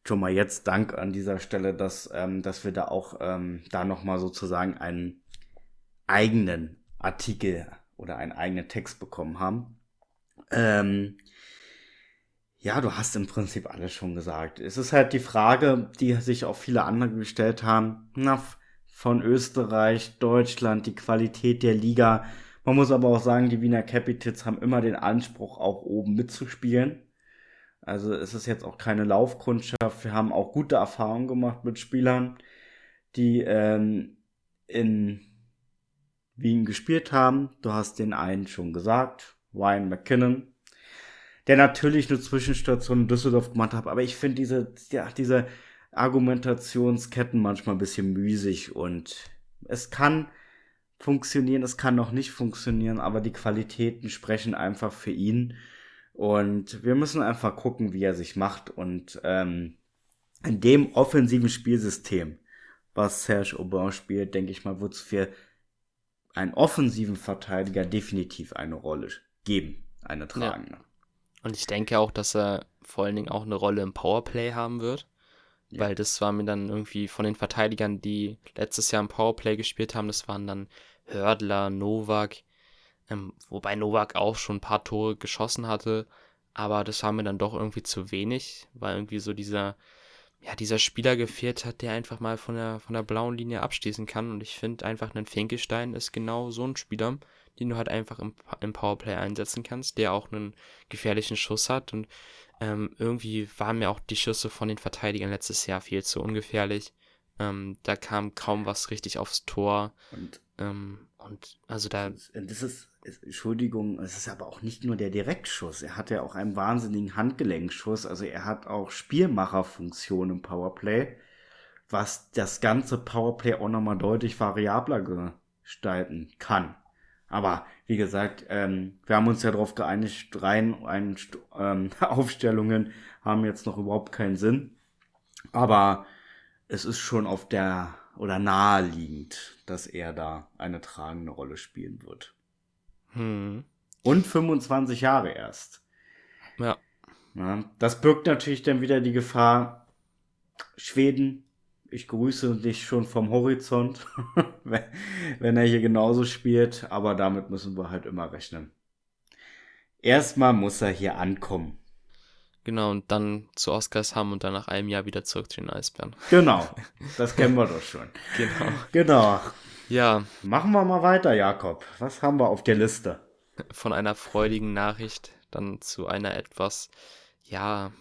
schon mal jetzt Dank an dieser Stelle, dass, ähm, dass wir da auch ähm, da nochmal sozusagen einen eigenen Artikel oder einen eigenen Text bekommen haben. Ähm, ja, du hast im Prinzip alles schon gesagt. Es ist halt die Frage, die sich auch viele andere gestellt haben, na, von Österreich, Deutschland, die Qualität der Liga. Man muss aber auch sagen, die Wiener Capitals haben immer den Anspruch, auch oben mitzuspielen. Also es ist jetzt auch keine Laufkundschaft. Wir haben auch gute Erfahrungen gemacht mit Spielern, die ähm, in Wien gespielt haben. Du hast den einen schon gesagt, Ryan McKinnon, der natürlich eine Zwischenstation in Düsseldorf gemacht hat, aber ich finde diese, ja, diese Argumentationsketten manchmal ein bisschen müßig und es kann funktionieren, es kann noch nicht funktionieren, aber die Qualitäten sprechen einfach für ihn. Und wir müssen einfach gucken, wie er sich macht. Und ähm, in dem offensiven Spielsystem, was Serge Aubin spielt, denke ich mal, wird es für einen offensiven Verteidiger definitiv eine Rolle geben, eine tragende. Ja. Und ich denke auch, dass er vor allen Dingen auch eine Rolle im Powerplay haben wird. Ja. Weil das war mir dann irgendwie von den Verteidigern, die letztes Jahr im Powerplay gespielt haben, das waren dann Hördler, Novak, ähm, wobei Novak auch schon ein paar Tore geschossen hatte, aber das war mir dann doch irgendwie zu wenig, weil irgendwie so dieser ja, dieser Spieler gefehlt hat, der einfach mal von der, von der blauen Linie abschließen kann. Und ich finde einfach, ein Finkelstein ist genau so ein Spieler, den du halt einfach im, im Powerplay einsetzen kannst, der auch einen gefährlichen Schuss hat. Und ähm, irgendwie waren mir auch die Schüsse von den Verteidigern letztes Jahr viel zu ungefährlich. Ähm, da kam kaum was richtig aufs Tor. Und, ähm, und also da. Das ist Entschuldigung, es ist aber auch nicht nur der Direktschuss. Er hat ja auch einen wahnsinnigen Handgelenkschuss. Also er hat auch Spielmacherfunktion im Powerplay, was das ganze Powerplay auch nochmal deutlich variabler gestalten kann. Aber wie gesagt, ähm, wir haben uns ja darauf geeinigt, rein ein, ähm, Aufstellungen haben jetzt noch überhaupt keinen Sinn. Aber es ist schon auf der oder naheliegend, dass er da eine tragende Rolle spielen wird. Hm. Und 25 Jahre erst. Ja. ja. Das birgt natürlich dann wieder die Gefahr, Schweden, ich grüße dich schon vom Horizont, wenn er hier genauso spielt, aber damit müssen wir halt immer rechnen. Erstmal muss er hier ankommen. Genau, und dann zu Oscars haben und dann nach einem Jahr wieder zurück zu den Eisbären. Genau, das kennen wir doch schon. Genau. Genau. Ja. Machen wir mal weiter, Jakob. Was haben wir auf der Liste? Von einer freudigen Nachricht dann zu einer etwas, ja,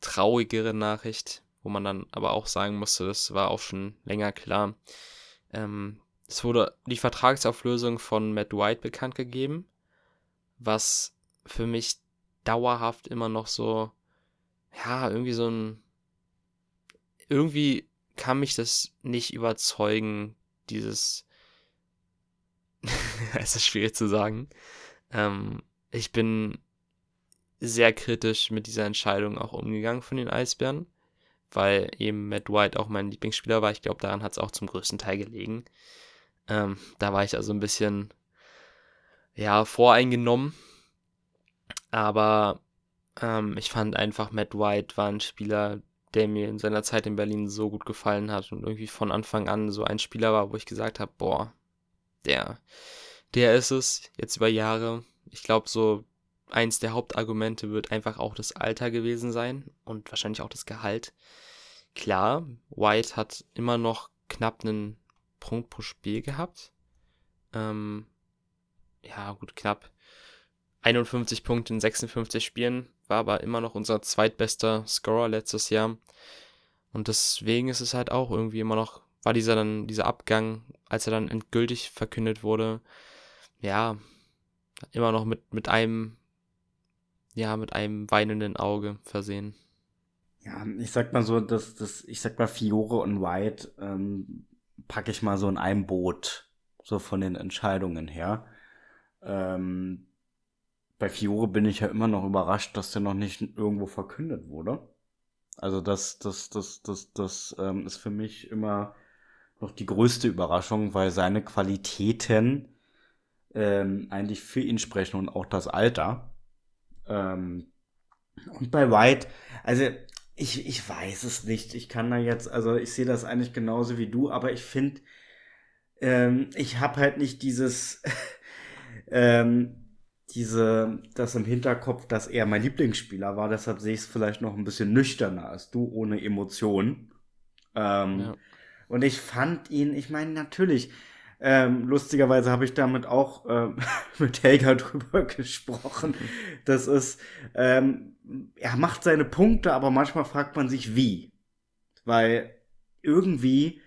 traurigeren Nachricht, wo man dann aber auch sagen musste, das war auch schon länger klar. Ähm, es wurde die Vertragsauflösung von Matt White bekannt gegeben, was für mich dauerhaft immer noch so, ja, irgendwie so ein, irgendwie kann mich das nicht überzeugen, dieses es ist schwierig zu sagen. Ähm, ich bin sehr kritisch mit dieser Entscheidung auch umgegangen von den Eisbären, weil eben Matt White auch mein Lieblingsspieler war. Ich glaube, daran hat es auch zum größten Teil gelegen. Ähm, da war ich also ein bisschen, ja, voreingenommen. Aber ähm, ich fand einfach, Matt White war ein Spieler, der mir in seiner Zeit in Berlin so gut gefallen hat und irgendwie von Anfang an so ein Spieler war, wo ich gesagt habe, boah, der, der ist es jetzt über Jahre. Ich glaube, so eins der Hauptargumente wird einfach auch das Alter gewesen sein und wahrscheinlich auch das Gehalt. Klar, White hat immer noch knapp einen Punkt pro Spiel gehabt. Ähm, ja, gut, knapp 51 Punkte in 56 Spielen, war aber immer noch unser zweitbester Scorer letztes Jahr. Und deswegen ist es halt auch irgendwie immer noch, war dieser dann, dieser Abgang, als er dann endgültig verkündet wurde, ja, immer noch mit, mit einem, ja, mit einem weinenden Auge versehen. Ja, ich sag mal so, dass das, ich sag mal, Fiore und White ähm, packe ich mal so in einem Boot, so von den Entscheidungen her. Ähm, bei Fiore bin ich ja immer noch überrascht, dass der noch nicht irgendwo verkündet wurde. Also das, das, das, das, das ähm, ist für mich immer noch die größte Überraschung, weil seine Qualitäten ähm, eigentlich für ihn sprechen und auch das Alter. Ähm, und bei White, also ich, ich weiß es nicht. Ich kann da jetzt, also ich sehe das eigentlich genauso wie du, aber ich finde, ähm, ich habe halt nicht dieses, ähm, diese, das im Hinterkopf, dass er mein Lieblingsspieler war. Deshalb sehe ich es vielleicht noch ein bisschen nüchterner als du, ohne Emotionen. Ähm, ja. Und ich fand ihn, ich meine, natürlich, ähm, lustigerweise habe ich damit auch ähm, mit Helga drüber gesprochen. Das ist, ähm, er macht seine Punkte, aber manchmal fragt man sich, wie. Weil irgendwie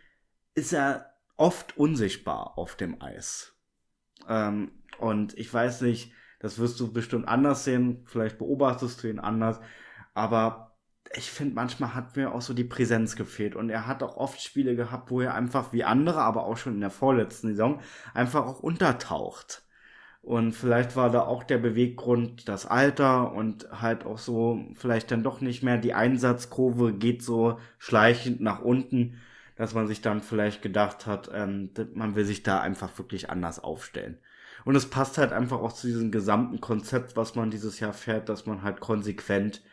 ist er oft unsichtbar auf dem Eis. Ähm, und ich weiß nicht, das wirst du bestimmt anders sehen, vielleicht beobachtest du ihn anders, aber ich finde, manchmal hat mir auch so die Präsenz gefehlt. Und er hat auch oft Spiele gehabt, wo er einfach wie andere, aber auch schon in der vorletzten Saison, einfach auch untertaucht. Und vielleicht war da auch der Beweggrund das Alter und halt auch so, vielleicht dann doch nicht mehr die Einsatzkurve geht so schleichend nach unten, dass man sich dann vielleicht gedacht hat, ähm, man will sich da einfach wirklich anders aufstellen. Und es passt halt einfach auch zu diesem gesamten Konzept, was man dieses Jahr fährt, dass man halt konsequent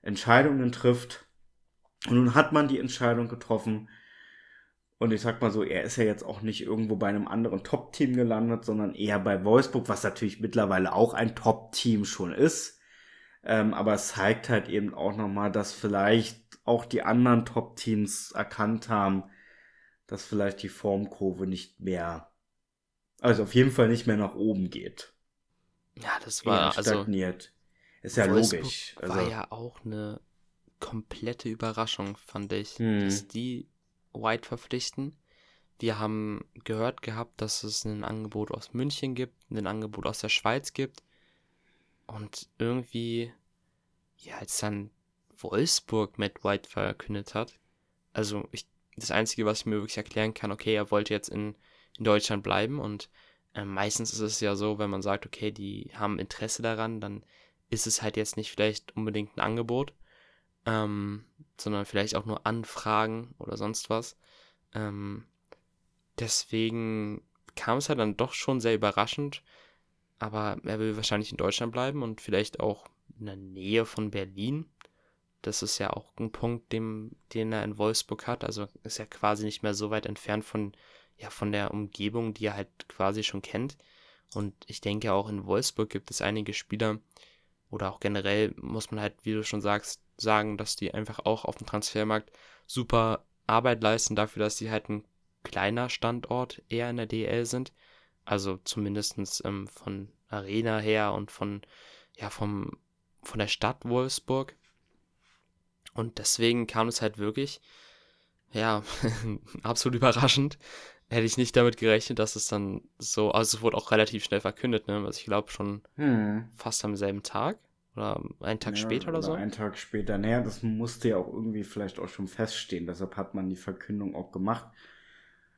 Entscheidungen trifft. Und nun hat man die Entscheidung getroffen. Und ich sag mal so, er ist ja jetzt auch nicht irgendwo bei einem anderen Top-Team gelandet, sondern eher bei Wolfsburg, was natürlich mittlerweile auch ein Top-Team schon ist. Ähm, aber es zeigt halt eben auch nochmal, dass vielleicht auch die anderen Top-Teams erkannt haben, dass vielleicht die Formkurve nicht mehr, also auf jeden Fall nicht mehr nach oben geht. Ja, das war also stagniert. Ist ja Wolfsburg logisch. Also. War ja auch eine komplette Überraschung, fand ich, hm. dass die White verpflichten. Wir haben gehört gehabt, dass es ein Angebot aus München gibt, ein Angebot aus der Schweiz gibt. Und irgendwie, ja, als dann Wolfsburg Matt White verkündet hat, also ich, das Einzige, was ich mir wirklich erklären kann, okay, er wollte jetzt in, in Deutschland bleiben und äh, meistens ist es ja so, wenn man sagt, okay, die haben Interesse daran, dann ist es halt jetzt nicht vielleicht unbedingt ein Angebot, ähm, sondern vielleicht auch nur Anfragen oder sonst was. Ähm, deswegen kam es halt dann doch schon sehr überraschend, aber er will wahrscheinlich in Deutschland bleiben und vielleicht auch in der Nähe von Berlin. Das ist ja auch ein Punkt, dem, den er in Wolfsburg hat. Also ist er quasi nicht mehr so weit entfernt von, ja, von der Umgebung, die er halt quasi schon kennt. Und ich denke auch in Wolfsburg gibt es einige Spieler, oder auch generell muss man halt, wie du schon sagst, sagen, dass die einfach auch auf dem Transfermarkt super Arbeit leisten dafür, dass sie halt ein kleiner Standort eher in der DL sind. Also zumindest ähm, von Arena her und von, ja, vom, von der Stadt Wolfsburg. Und deswegen kam es halt wirklich, ja, absolut überraschend. Hätte ich nicht damit gerechnet, dass es dann so, also es wurde auch relativ schnell verkündet, ne? Also ich glaube schon hm. fast am selben Tag. Oder einen Tag ja, später oder, oder so? Einen Tag später. Naja, das musste ja auch irgendwie vielleicht auch schon feststehen. Deshalb hat man die Verkündung auch gemacht.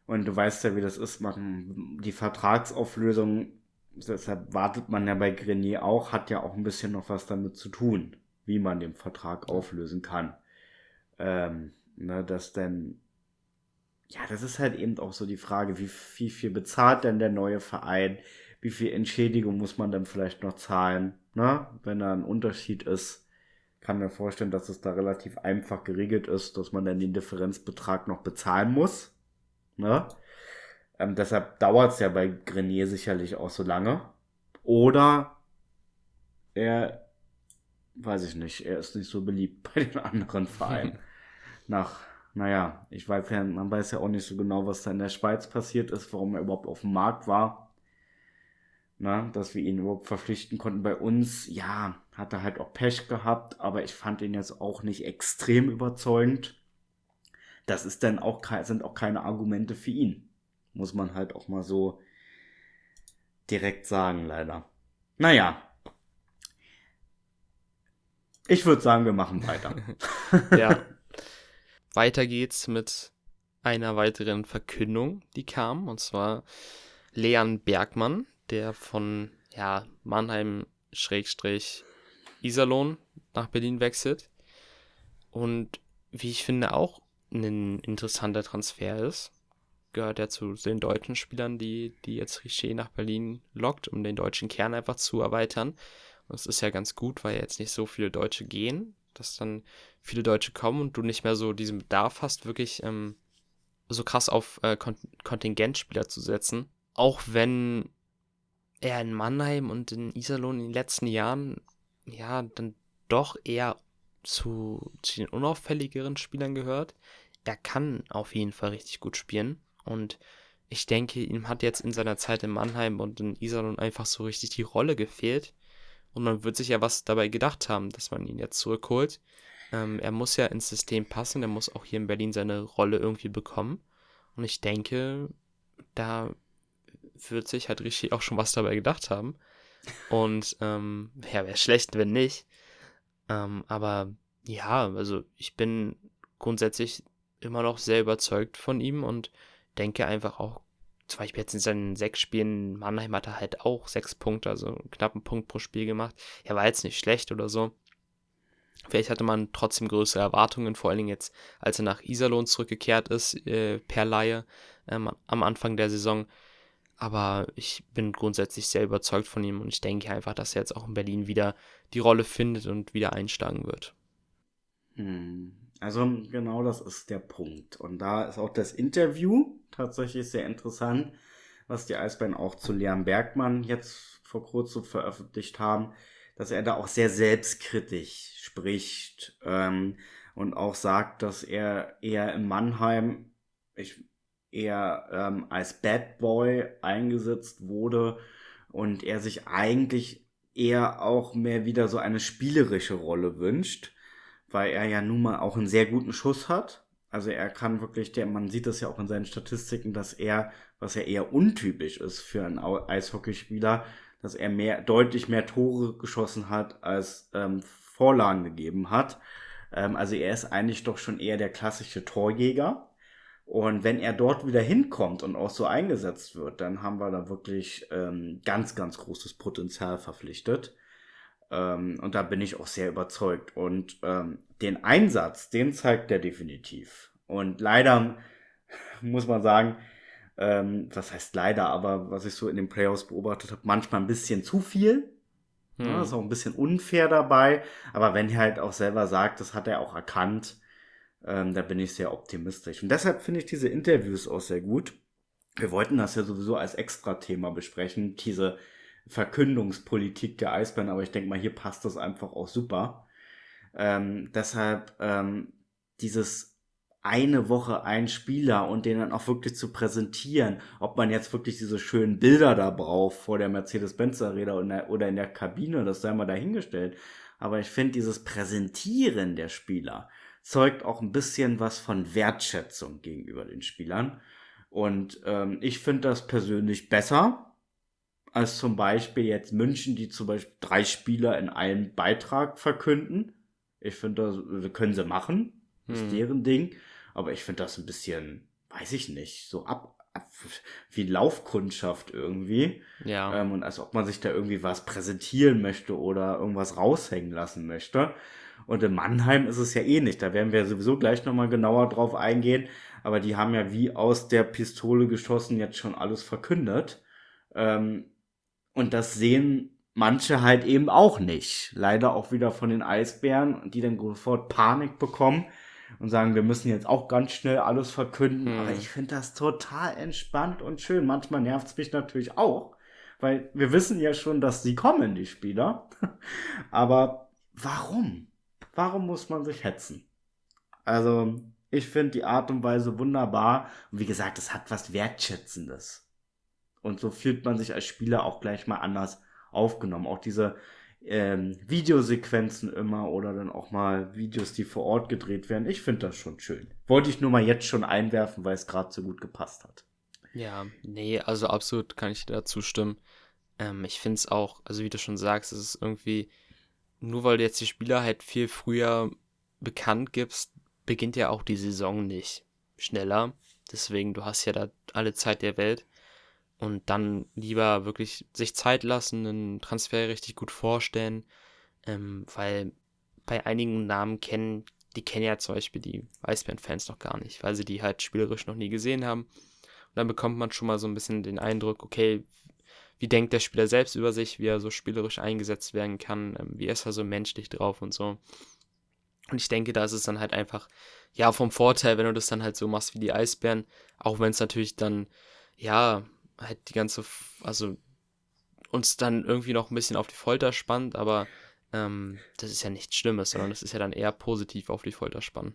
Und du weißt ja, wie das ist. Man, die Vertragsauflösung, deshalb wartet man ja bei Grenier auch, hat ja auch ein bisschen noch was damit zu tun, wie man den Vertrag auflösen kann. Ähm, ne, dass denn, ja, das ist halt eben auch so die Frage, wie, wie viel bezahlt denn der neue Verein? Wie viel Entschädigung muss man dann vielleicht noch zahlen? Na, wenn da ein Unterschied ist, kann mir vorstellen, dass es da relativ einfach geregelt ist, dass man dann den Differenzbetrag noch bezahlen muss. Ne? Ähm, deshalb dauert es ja bei Grenier sicherlich auch so lange. Oder er, weiß ich nicht, er ist nicht so beliebt bei den anderen Vereinen. Nach, naja, ich weiß ja, man weiß ja auch nicht so genau, was da in der Schweiz passiert ist, warum er überhaupt auf dem Markt war ne, dass wir ihn überhaupt verpflichten konnten. Bei uns, ja, hat er halt auch Pech gehabt, aber ich fand ihn jetzt auch nicht extrem überzeugend. das ist dann auch sind auch keine Argumente für ihn. Muss man halt auch mal so direkt sagen, leider. Naja. Ich würde sagen, wir machen weiter. ja. Weiter geht's mit einer weiteren Verkündung, die kam, und zwar Leon Bergmann, der von ja, Mannheim Schrägstrich Iserlohn nach Berlin wechselt. Und wie ich finde, auch ein interessanter Transfer ist. Gehört ja zu den deutschen Spielern, die, die jetzt Richer nach Berlin lockt, um den deutschen Kern einfach zu erweitern. Und es ist ja ganz gut, weil jetzt nicht so viele Deutsche gehen, dass dann viele Deutsche kommen und du nicht mehr so diesen Bedarf hast, wirklich ähm, so krass auf äh, Kontingentspieler zu setzen. Auch wenn er in Mannheim und in Iserlohn in den letzten Jahren ja dann doch eher zu, zu den unauffälligeren Spielern gehört. Er kann auf jeden Fall richtig gut spielen und ich denke, ihm hat jetzt in seiner Zeit in Mannheim und in Iserlohn einfach so richtig die Rolle gefehlt. Und man wird sich ja was dabei gedacht haben, dass man ihn jetzt zurückholt. Ähm, er muss ja ins System passen, er muss auch hier in Berlin seine Rolle irgendwie bekommen. Und ich denke, da wird sich halt richtig auch schon was dabei gedacht haben. Und ähm, ja, wäre schlecht, wenn nicht. Ähm, aber ja, also ich bin grundsätzlich immer noch sehr überzeugt von ihm und denke einfach auch, zum Beispiel jetzt in seinen sechs Spielen, Mannheim hat er halt auch sechs Punkte, also einen knappen Punkt pro Spiel gemacht. Er war jetzt nicht schlecht oder so. Vielleicht hatte man trotzdem größere Erwartungen, vor allen Dingen jetzt, als er nach Iserlohn zurückgekehrt ist, äh, per Laie ähm, am Anfang der Saison. Aber ich bin grundsätzlich sehr überzeugt von ihm und ich denke einfach, dass er jetzt auch in Berlin wieder die Rolle findet und wieder einschlagen wird. Hm. Also genau das ist der Punkt. Und da ist auch das Interview tatsächlich sehr interessant, was die Eisbären auch zu Leon Bergmann jetzt vor kurzem veröffentlicht haben, dass er da auch sehr selbstkritisch spricht ähm, und auch sagt, dass er eher in Mannheim ich, eher ähm, als Bad Boy eingesetzt wurde und er sich eigentlich eher auch mehr wieder so eine spielerische Rolle wünscht weil er ja nun mal auch einen sehr guten Schuss hat. Also er kann wirklich, der, man sieht das ja auch in seinen Statistiken, dass er, was ja eher untypisch ist für einen Eishockeyspieler, dass er mehr, deutlich mehr Tore geschossen hat, als ähm, Vorlagen gegeben hat. Ähm, also er ist eigentlich doch schon eher der klassische Torjäger. Und wenn er dort wieder hinkommt und auch so eingesetzt wird, dann haben wir da wirklich ähm, ganz, ganz großes Potenzial verpflichtet. Ähm, und da bin ich auch sehr überzeugt. Und ähm, den Einsatz, den zeigt er definitiv. Und leider muss man sagen, ähm, was heißt leider, aber was ich so in den Playoffs beobachtet habe, manchmal ein bisschen zu viel. Hm. Ja, ist auch ein bisschen unfair dabei. Aber wenn er halt auch selber sagt, das hat er auch erkannt, ähm, da bin ich sehr optimistisch. Und deshalb finde ich diese Interviews auch sehr gut. Wir wollten das ja sowieso als Extra-Thema besprechen, diese Verkündungspolitik der Eisbären, aber ich denke mal, hier passt das einfach auch super. Ähm, deshalb ähm, dieses eine Woche ein Spieler und den dann auch wirklich zu präsentieren, ob man jetzt wirklich diese schönen Bilder da braucht vor der Mercedes-Benz Arena oder in der Kabine, das sei mal dahingestellt. Aber ich finde, dieses Präsentieren der Spieler zeugt auch ein bisschen was von Wertschätzung gegenüber den Spielern. Und ähm, ich finde das persönlich besser, als zum Beispiel jetzt München, die zum Beispiel drei Spieler in einem Beitrag verkünden. Ich finde, das können sie machen. Ist hm. deren Ding. Aber ich finde das ein bisschen, weiß ich nicht, so ab, ab wie Laufkundschaft irgendwie. Ja. Ähm, und als ob man sich da irgendwie was präsentieren möchte oder irgendwas raushängen lassen möchte. Und in Mannheim ist es ja ähnlich. Eh da werden wir sowieso gleich nochmal genauer drauf eingehen. Aber die haben ja wie aus der Pistole geschossen jetzt schon alles verkündet. Ähm, und das sehen manche halt eben auch nicht. Leider auch wieder von den Eisbären, die dann sofort Panik bekommen und sagen, wir müssen jetzt auch ganz schnell alles verkünden. Hm. Aber ich finde das total entspannt und schön. Manchmal nervt es mich natürlich auch, weil wir wissen ja schon, dass sie kommen, die Spieler. Aber warum? Warum muss man sich hetzen? Also, ich finde die Art und Weise wunderbar. Und wie gesagt, es hat was Wertschätzendes. Und so fühlt man sich als Spieler auch gleich mal anders aufgenommen. Auch diese ähm, Videosequenzen immer oder dann auch mal Videos, die vor Ort gedreht werden. Ich finde das schon schön. Wollte ich nur mal jetzt schon einwerfen, weil es gerade so gut gepasst hat. Ja, nee, also absolut kann ich dazu stimmen. Ähm, ich finde es auch, also wie du schon sagst, es ist irgendwie, nur weil du jetzt die Spieler halt viel früher bekannt gibst, beginnt ja auch die Saison nicht schneller. Deswegen, du hast ja da alle Zeit der Welt. Und dann lieber wirklich sich Zeit lassen, einen Transfer richtig gut vorstellen. Ähm, weil bei einigen Namen kennen, die kennen ja zum Beispiel die Eisbären-Fans noch gar nicht, weil sie die halt spielerisch noch nie gesehen haben. Und dann bekommt man schon mal so ein bisschen den Eindruck, okay, wie denkt der Spieler selbst über sich, wie er so spielerisch eingesetzt werden kann, ähm, wie ist er so menschlich drauf und so. Und ich denke, da ist es dann halt einfach, ja, vom Vorteil, wenn du das dann halt so machst wie die Eisbären, auch wenn es natürlich dann, ja, halt die ganze, also uns dann irgendwie noch ein bisschen auf die Folter spannt, aber ähm, das ist ja nichts Schlimmes, sondern das ist ja dann eher positiv auf die Folter spannen.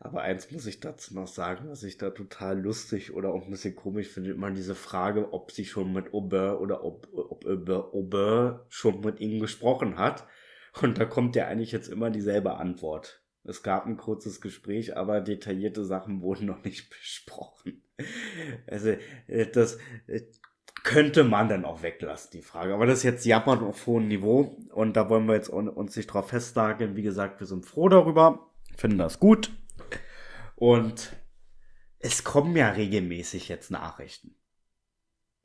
Aber eins muss ich dazu noch sagen, was ich da total lustig oder auch ein bisschen komisch finde, immer diese Frage, ob sie schon mit Aubert oder ob, ob Aubert schon mit ihm gesprochen hat. Und da kommt ja eigentlich jetzt immer dieselbe Antwort. Es gab ein kurzes Gespräch, aber detaillierte Sachen wurden noch nicht besprochen. Also, äh, das äh, könnte man dann auch weglassen, die Frage. Aber das ist jetzt Japan auf hohem Niveau und da wollen wir jetzt uns nicht drauf festnageln. Wie gesagt, wir sind froh darüber, finden das gut und es kommen ja regelmäßig jetzt Nachrichten.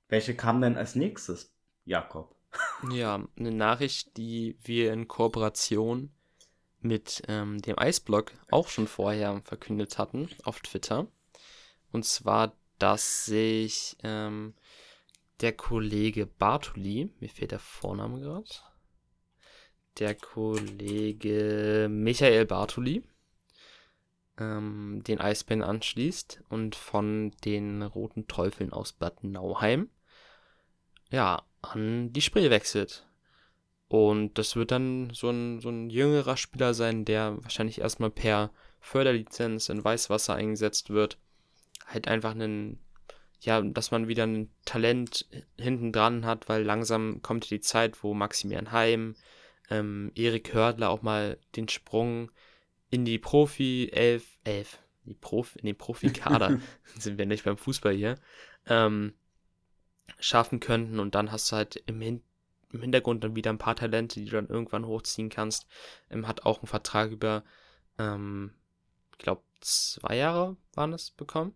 Welche kamen denn als nächstes, Jakob? Ja, eine Nachricht, die wir in Kooperation mit ähm, dem Eisblock auch schon vorher verkündet hatten auf Twitter. Und zwar, dass sich ähm, der Kollege Bartoli, mir fehlt der Vorname gerade, der Kollege Michael Bartoli, ähm, den Eisbären anschließt und von den Roten Teufeln aus Bad Nauheim ja, an die Spree wechselt. Und das wird dann so ein, so ein jüngerer Spieler sein, der wahrscheinlich erstmal per Förderlizenz in Weißwasser eingesetzt wird. Halt einfach einen, ja, dass man wieder ein Talent hinten dran hat, weil langsam kommt die Zeit, wo Maximilian Heim, ähm, Erik Hördler auch mal den Sprung in die Profi 11, 11, die Profi, in den Profikader, sind wir nicht beim Fußball hier, ähm, schaffen könnten und dann hast du halt im, Hin im Hintergrund dann wieder ein paar Talente, die du dann irgendwann hochziehen kannst. Ähm, hat auch einen Vertrag über, ähm, ich glaube, zwei Jahre waren es bekommen.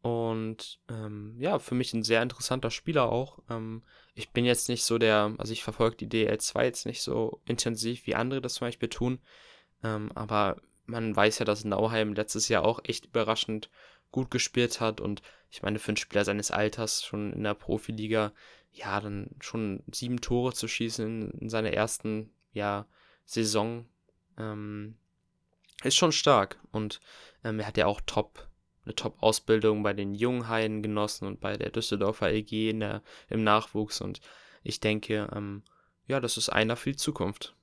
Und ähm, ja, für mich ein sehr interessanter Spieler auch. Ähm, ich bin jetzt nicht so der, also ich verfolge die DL2 jetzt nicht so intensiv wie andere das zum Beispiel tun. Ähm, aber man weiß ja, dass Nauheim letztes Jahr auch echt überraschend gut gespielt hat. Und ich meine, für einen Spieler seines Alters schon in der Profiliga, ja, dann schon sieben Tore zu schießen in, in seiner ersten, ja, Saison, ähm, ist schon stark. Und ähm, er hat ja auch top, eine Top-Ausbildung bei den Junghaien genossen und bei der Düsseldorfer EG der, im Nachwuchs. Und ich denke, ähm, ja, das ist einer für die Zukunft.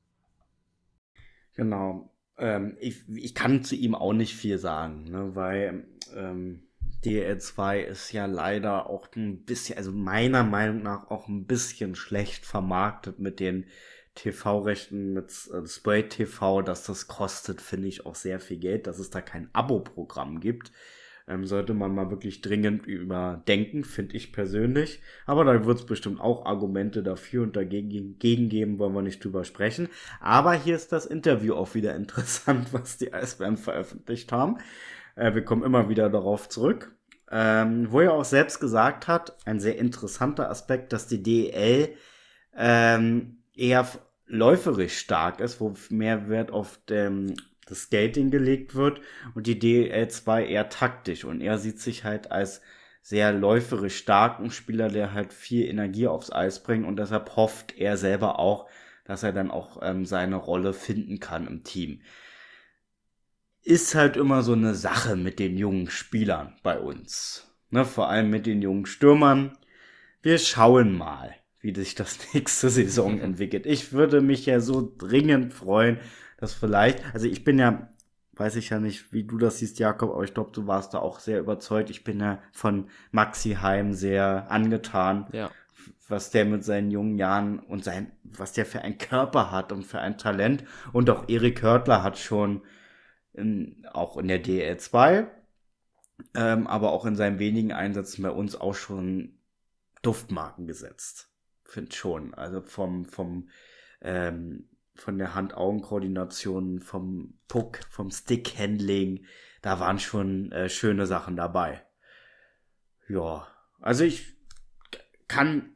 Genau. Ähm, ich, ich kann zu ihm auch nicht viel sagen, ne, weil ähm, DL2 ist ja leider auch ein bisschen, also meiner Meinung nach auch ein bisschen schlecht vermarktet mit den TV-Rechten, mit äh, Spray TV, dass das kostet, finde ich auch sehr viel Geld, dass es da kein Abo-Programm gibt ähm, sollte man mal wirklich dringend überdenken, finde ich persönlich. Aber da wird es bestimmt auch Argumente dafür und dagegen geben, wollen wir nicht drüber sprechen. Aber hier ist das Interview auch wieder interessant, was die Eisbären veröffentlicht haben. Äh, wir kommen immer wieder darauf zurück. Ähm, wo er auch selbst gesagt hat, ein sehr interessanter Aspekt, dass die DEL ähm, eher läuferisch stark ist, wo mehr Wert auf dem das Skating gelegt wird und die DL2 eher taktisch und er sieht sich halt als sehr läuferisch starken Spieler, der halt viel Energie aufs Eis bringt und deshalb hofft er selber auch, dass er dann auch ähm, seine Rolle finden kann im Team. Ist halt immer so eine Sache mit den jungen Spielern bei uns. Ne, vor allem mit den jungen Stürmern. Wir schauen mal, wie sich das nächste Saison entwickelt. Ich würde mich ja so dringend freuen, dass vielleicht, also ich bin ja, weiß ich ja nicht, wie du das siehst, Jakob, aber ich glaube, du warst da auch sehr überzeugt. Ich bin ja von Maxi Heim sehr angetan. Ja. was der mit seinen jungen Jahren und sein, was der für ein Körper hat und für ein Talent. Und auch Erik Hörtler hat schon in, auch in der DL2, ähm, aber auch in seinen wenigen Einsätzen bei uns auch schon Duftmarken gesetzt. Finde schon. Also vom, vom, ähm, von der Hand-Augen-Koordination, vom Puck, vom Stick-Handling, da waren schon äh, schöne Sachen dabei. Ja, also ich kann,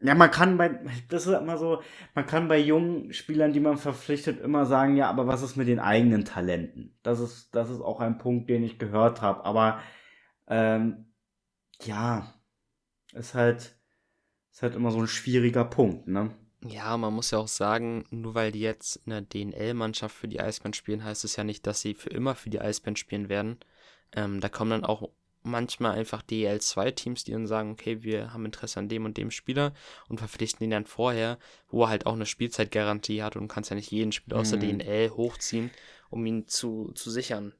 ja, man kann bei, das ist immer so, man kann bei jungen Spielern, die man verpflichtet, immer sagen, ja, aber was ist mit den eigenen Talenten? Das ist, das ist auch ein Punkt, den ich gehört habe. Aber ähm, ja, ist halt, ist halt immer so ein schwieriger Punkt, ne? Ja, man muss ja auch sagen, nur weil die jetzt in der DNL-Mannschaft für die Eisbären spielen, heißt es ja nicht, dass sie für immer für die Eisbären spielen werden. Ähm, da kommen dann auch manchmal einfach DL2-Teams, die dann sagen, okay, wir haben Interesse an dem und dem Spieler und verpflichten ihn dann vorher, wo er halt auch eine Spielzeitgarantie hat und kannst ja nicht jeden Spieler aus der mhm. DNL hochziehen, um ihn zu, zu sichern.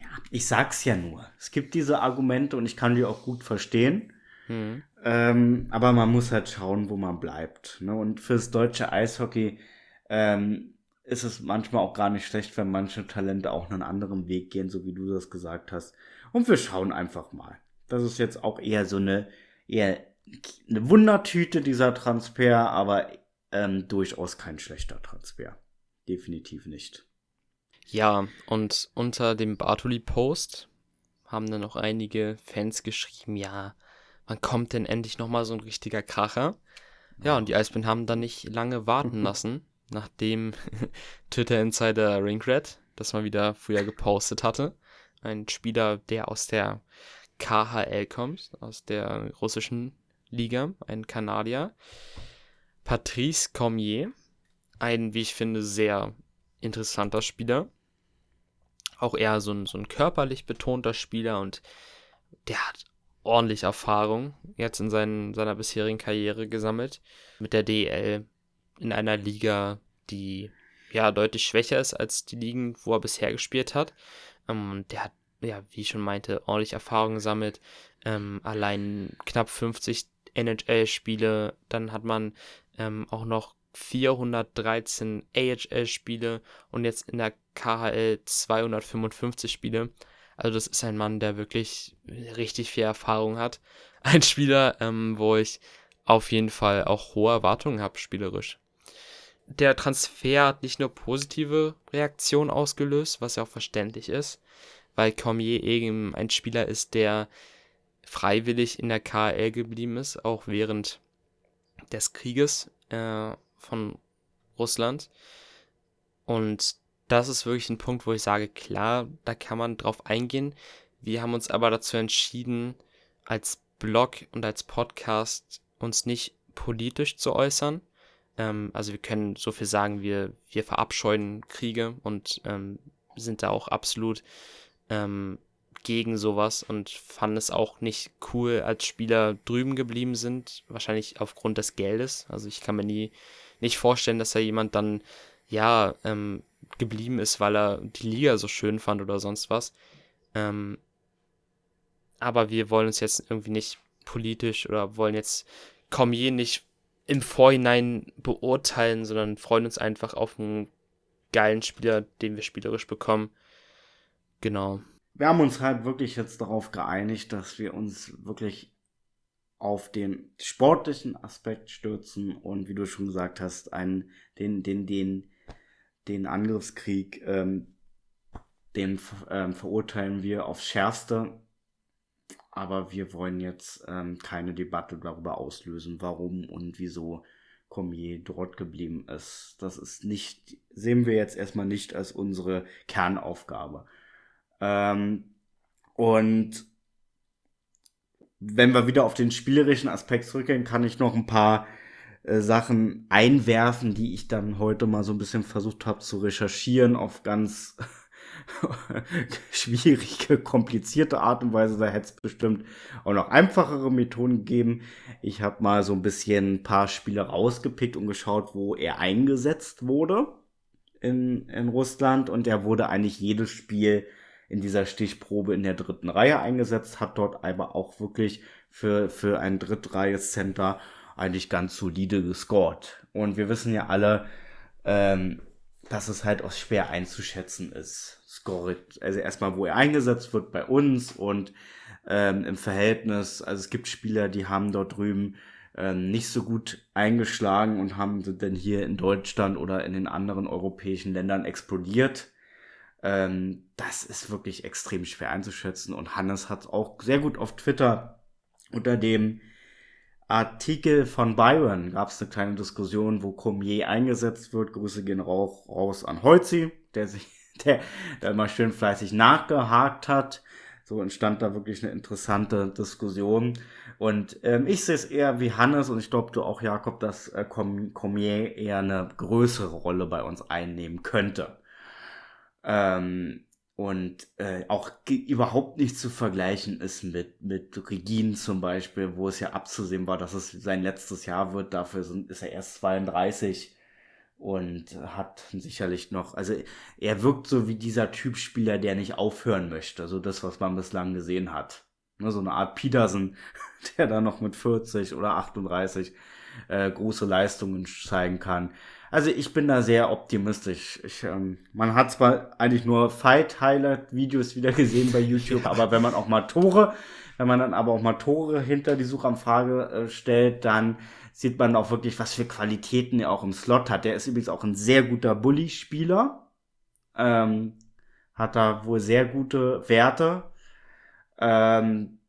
Ja, ich sag's ja nur. Es gibt diese Argumente und ich kann die auch gut verstehen. Mhm. Ähm, aber man muss halt schauen, wo man bleibt. Ne? Und fürs deutsche Eishockey ähm, ist es manchmal auch gar nicht schlecht, wenn manche Talente auch einen anderen Weg gehen, so wie du das gesagt hast. Und wir schauen einfach mal. Das ist jetzt auch eher so eine, eher eine Wundertüte, dieser Transfer, aber ähm, durchaus kein schlechter Transfer. Definitiv nicht. Ja, und unter dem Bartoli-Post haben dann noch einige Fans geschrieben, ja, wann kommt denn endlich nochmal so ein richtiger Kracher? Ja, und die Eisbären haben dann nicht lange warten lassen, nachdem Twitter-Insider Ringred das mal wieder früher gepostet hatte ein Spieler, der aus der KHL kommt, aus der russischen Liga, ein Kanadier. Patrice Cormier, ein, wie ich finde, sehr interessanter Spieler. Auch eher so ein, so ein körperlich betonter Spieler und der hat ordentlich Erfahrung jetzt in seinen, seiner bisherigen Karriere gesammelt. Mit der DL in einer Liga, die ja deutlich schwächer ist als die Ligen, wo er bisher gespielt hat. Ähm, der hat, ja, wie ich schon meinte, ordentlich Erfahrung gesammelt. Ähm, allein knapp 50 NHL-Spiele. Dann hat man ähm, auch noch 413 AHL-Spiele und jetzt in der KHL 255 Spiele. Also das ist ein Mann, der wirklich richtig viel Erfahrung hat. Ein Spieler, ähm, wo ich auf jeden Fall auch hohe Erwartungen habe, spielerisch der Transfer hat nicht nur positive Reaktionen ausgelöst, was ja auch verständlich ist, weil Cormier eben ein Spieler ist, der freiwillig in der KL geblieben ist, auch während des Krieges äh, von Russland. Und das ist wirklich ein Punkt, wo ich sage, klar, da kann man drauf eingehen. Wir haben uns aber dazu entschieden, als Blog und als Podcast uns nicht politisch zu äußern, ähm, also wir können so viel sagen, wir, wir verabscheuen Kriege und ähm, sind da auch absolut ähm, gegen sowas und fanden es auch nicht cool, als Spieler drüben geblieben sind, wahrscheinlich aufgrund des Geldes. Also ich kann mir nie nicht vorstellen, dass da jemand dann ja ähm, geblieben ist, weil er die Liga so schön fand oder sonst was. Ähm, aber wir wollen uns jetzt irgendwie nicht politisch oder wollen jetzt Cormier nicht im Vorhinein beurteilen, sondern freuen uns einfach auf einen geilen Spieler, den wir spielerisch bekommen. Genau. Wir haben uns halt wirklich jetzt darauf geeinigt, dass wir uns wirklich auf den sportlichen Aspekt stürzen und wie du schon gesagt hast, einen, den, den, den, den Angriffskrieg, ähm, den ähm, verurteilen wir aufs Schärfste aber wir wollen jetzt ähm, keine Debatte darüber auslösen, warum und wieso Cormier dort geblieben ist. Das ist nicht, sehen wir jetzt erstmal nicht als unsere Kernaufgabe. Ähm, und wenn wir wieder auf den spielerischen Aspekt zurückgehen, kann ich noch ein paar äh, Sachen einwerfen, die ich dann heute mal so ein bisschen versucht habe zu recherchieren auf ganz schwierige, komplizierte Art und Weise. Da hätte es bestimmt auch noch einfachere Methoden gegeben. Ich habe mal so ein bisschen ein paar Spiele rausgepickt und geschaut, wo er eingesetzt wurde in, in Russland. Und er wurde eigentlich jedes Spiel in dieser Stichprobe in der dritten Reihe eingesetzt, hat dort aber auch wirklich für, für ein Drittreihe-Center eigentlich ganz solide gescored. Und wir wissen ja alle, ähm, dass es halt auch schwer einzuschätzen ist. Score, also erstmal, wo er eingesetzt wird bei uns und ähm, im Verhältnis, also es gibt Spieler, die haben dort drüben ähm, nicht so gut eingeschlagen und haben dann hier in Deutschland oder in den anderen europäischen Ländern explodiert. Ähm, das ist wirklich extrem schwer einzuschätzen und Hannes hat auch sehr gut auf Twitter unter dem Artikel von Byron gab es eine kleine Diskussion, wo Cormier eingesetzt wird. Grüße gehen auch raus an Holzi, der sich, der da mal schön fleißig nachgehakt hat. So entstand da wirklich eine interessante Diskussion. Und ähm, ich sehe es eher wie Hannes und ich glaube du auch, Jakob, dass äh, Cormier eher eine größere Rolle bei uns einnehmen könnte. Ähm, und äh, auch überhaupt nicht zu vergleichen ist mit, mit Regin zum Beispiel, wo es ja abzusehen war, dass es sein letztes Jahr wird. Dafür sind, ist er erst 32 und hat sicherlich noch, also er wirkt so wie dieser Typ Spieler, der nicht aufhören möchte. So das, was man bislang gesehen hat. Ne, so eine Art Peterson, der da noch mit 40 oder 38 äh, große Leistungen zeigen kann. Also ich bin da sehr optimistisch. Ich, ähm, man hat zwar eigentlich nur Fight-Highlight-Videos wieder gesehen bei YouTube, aber wenn man auch mal Tore, wenn man dann aber auch mal Tore hinter die Suchanfrage äh, stellt, dann sieht man auch wirklich, was für Qualitäten er auch im Slot hat. Der ist übrigens auch ein sehr guter Bully-Spieler. Ähm, hat da wohl sehr gute Werte. Ähm,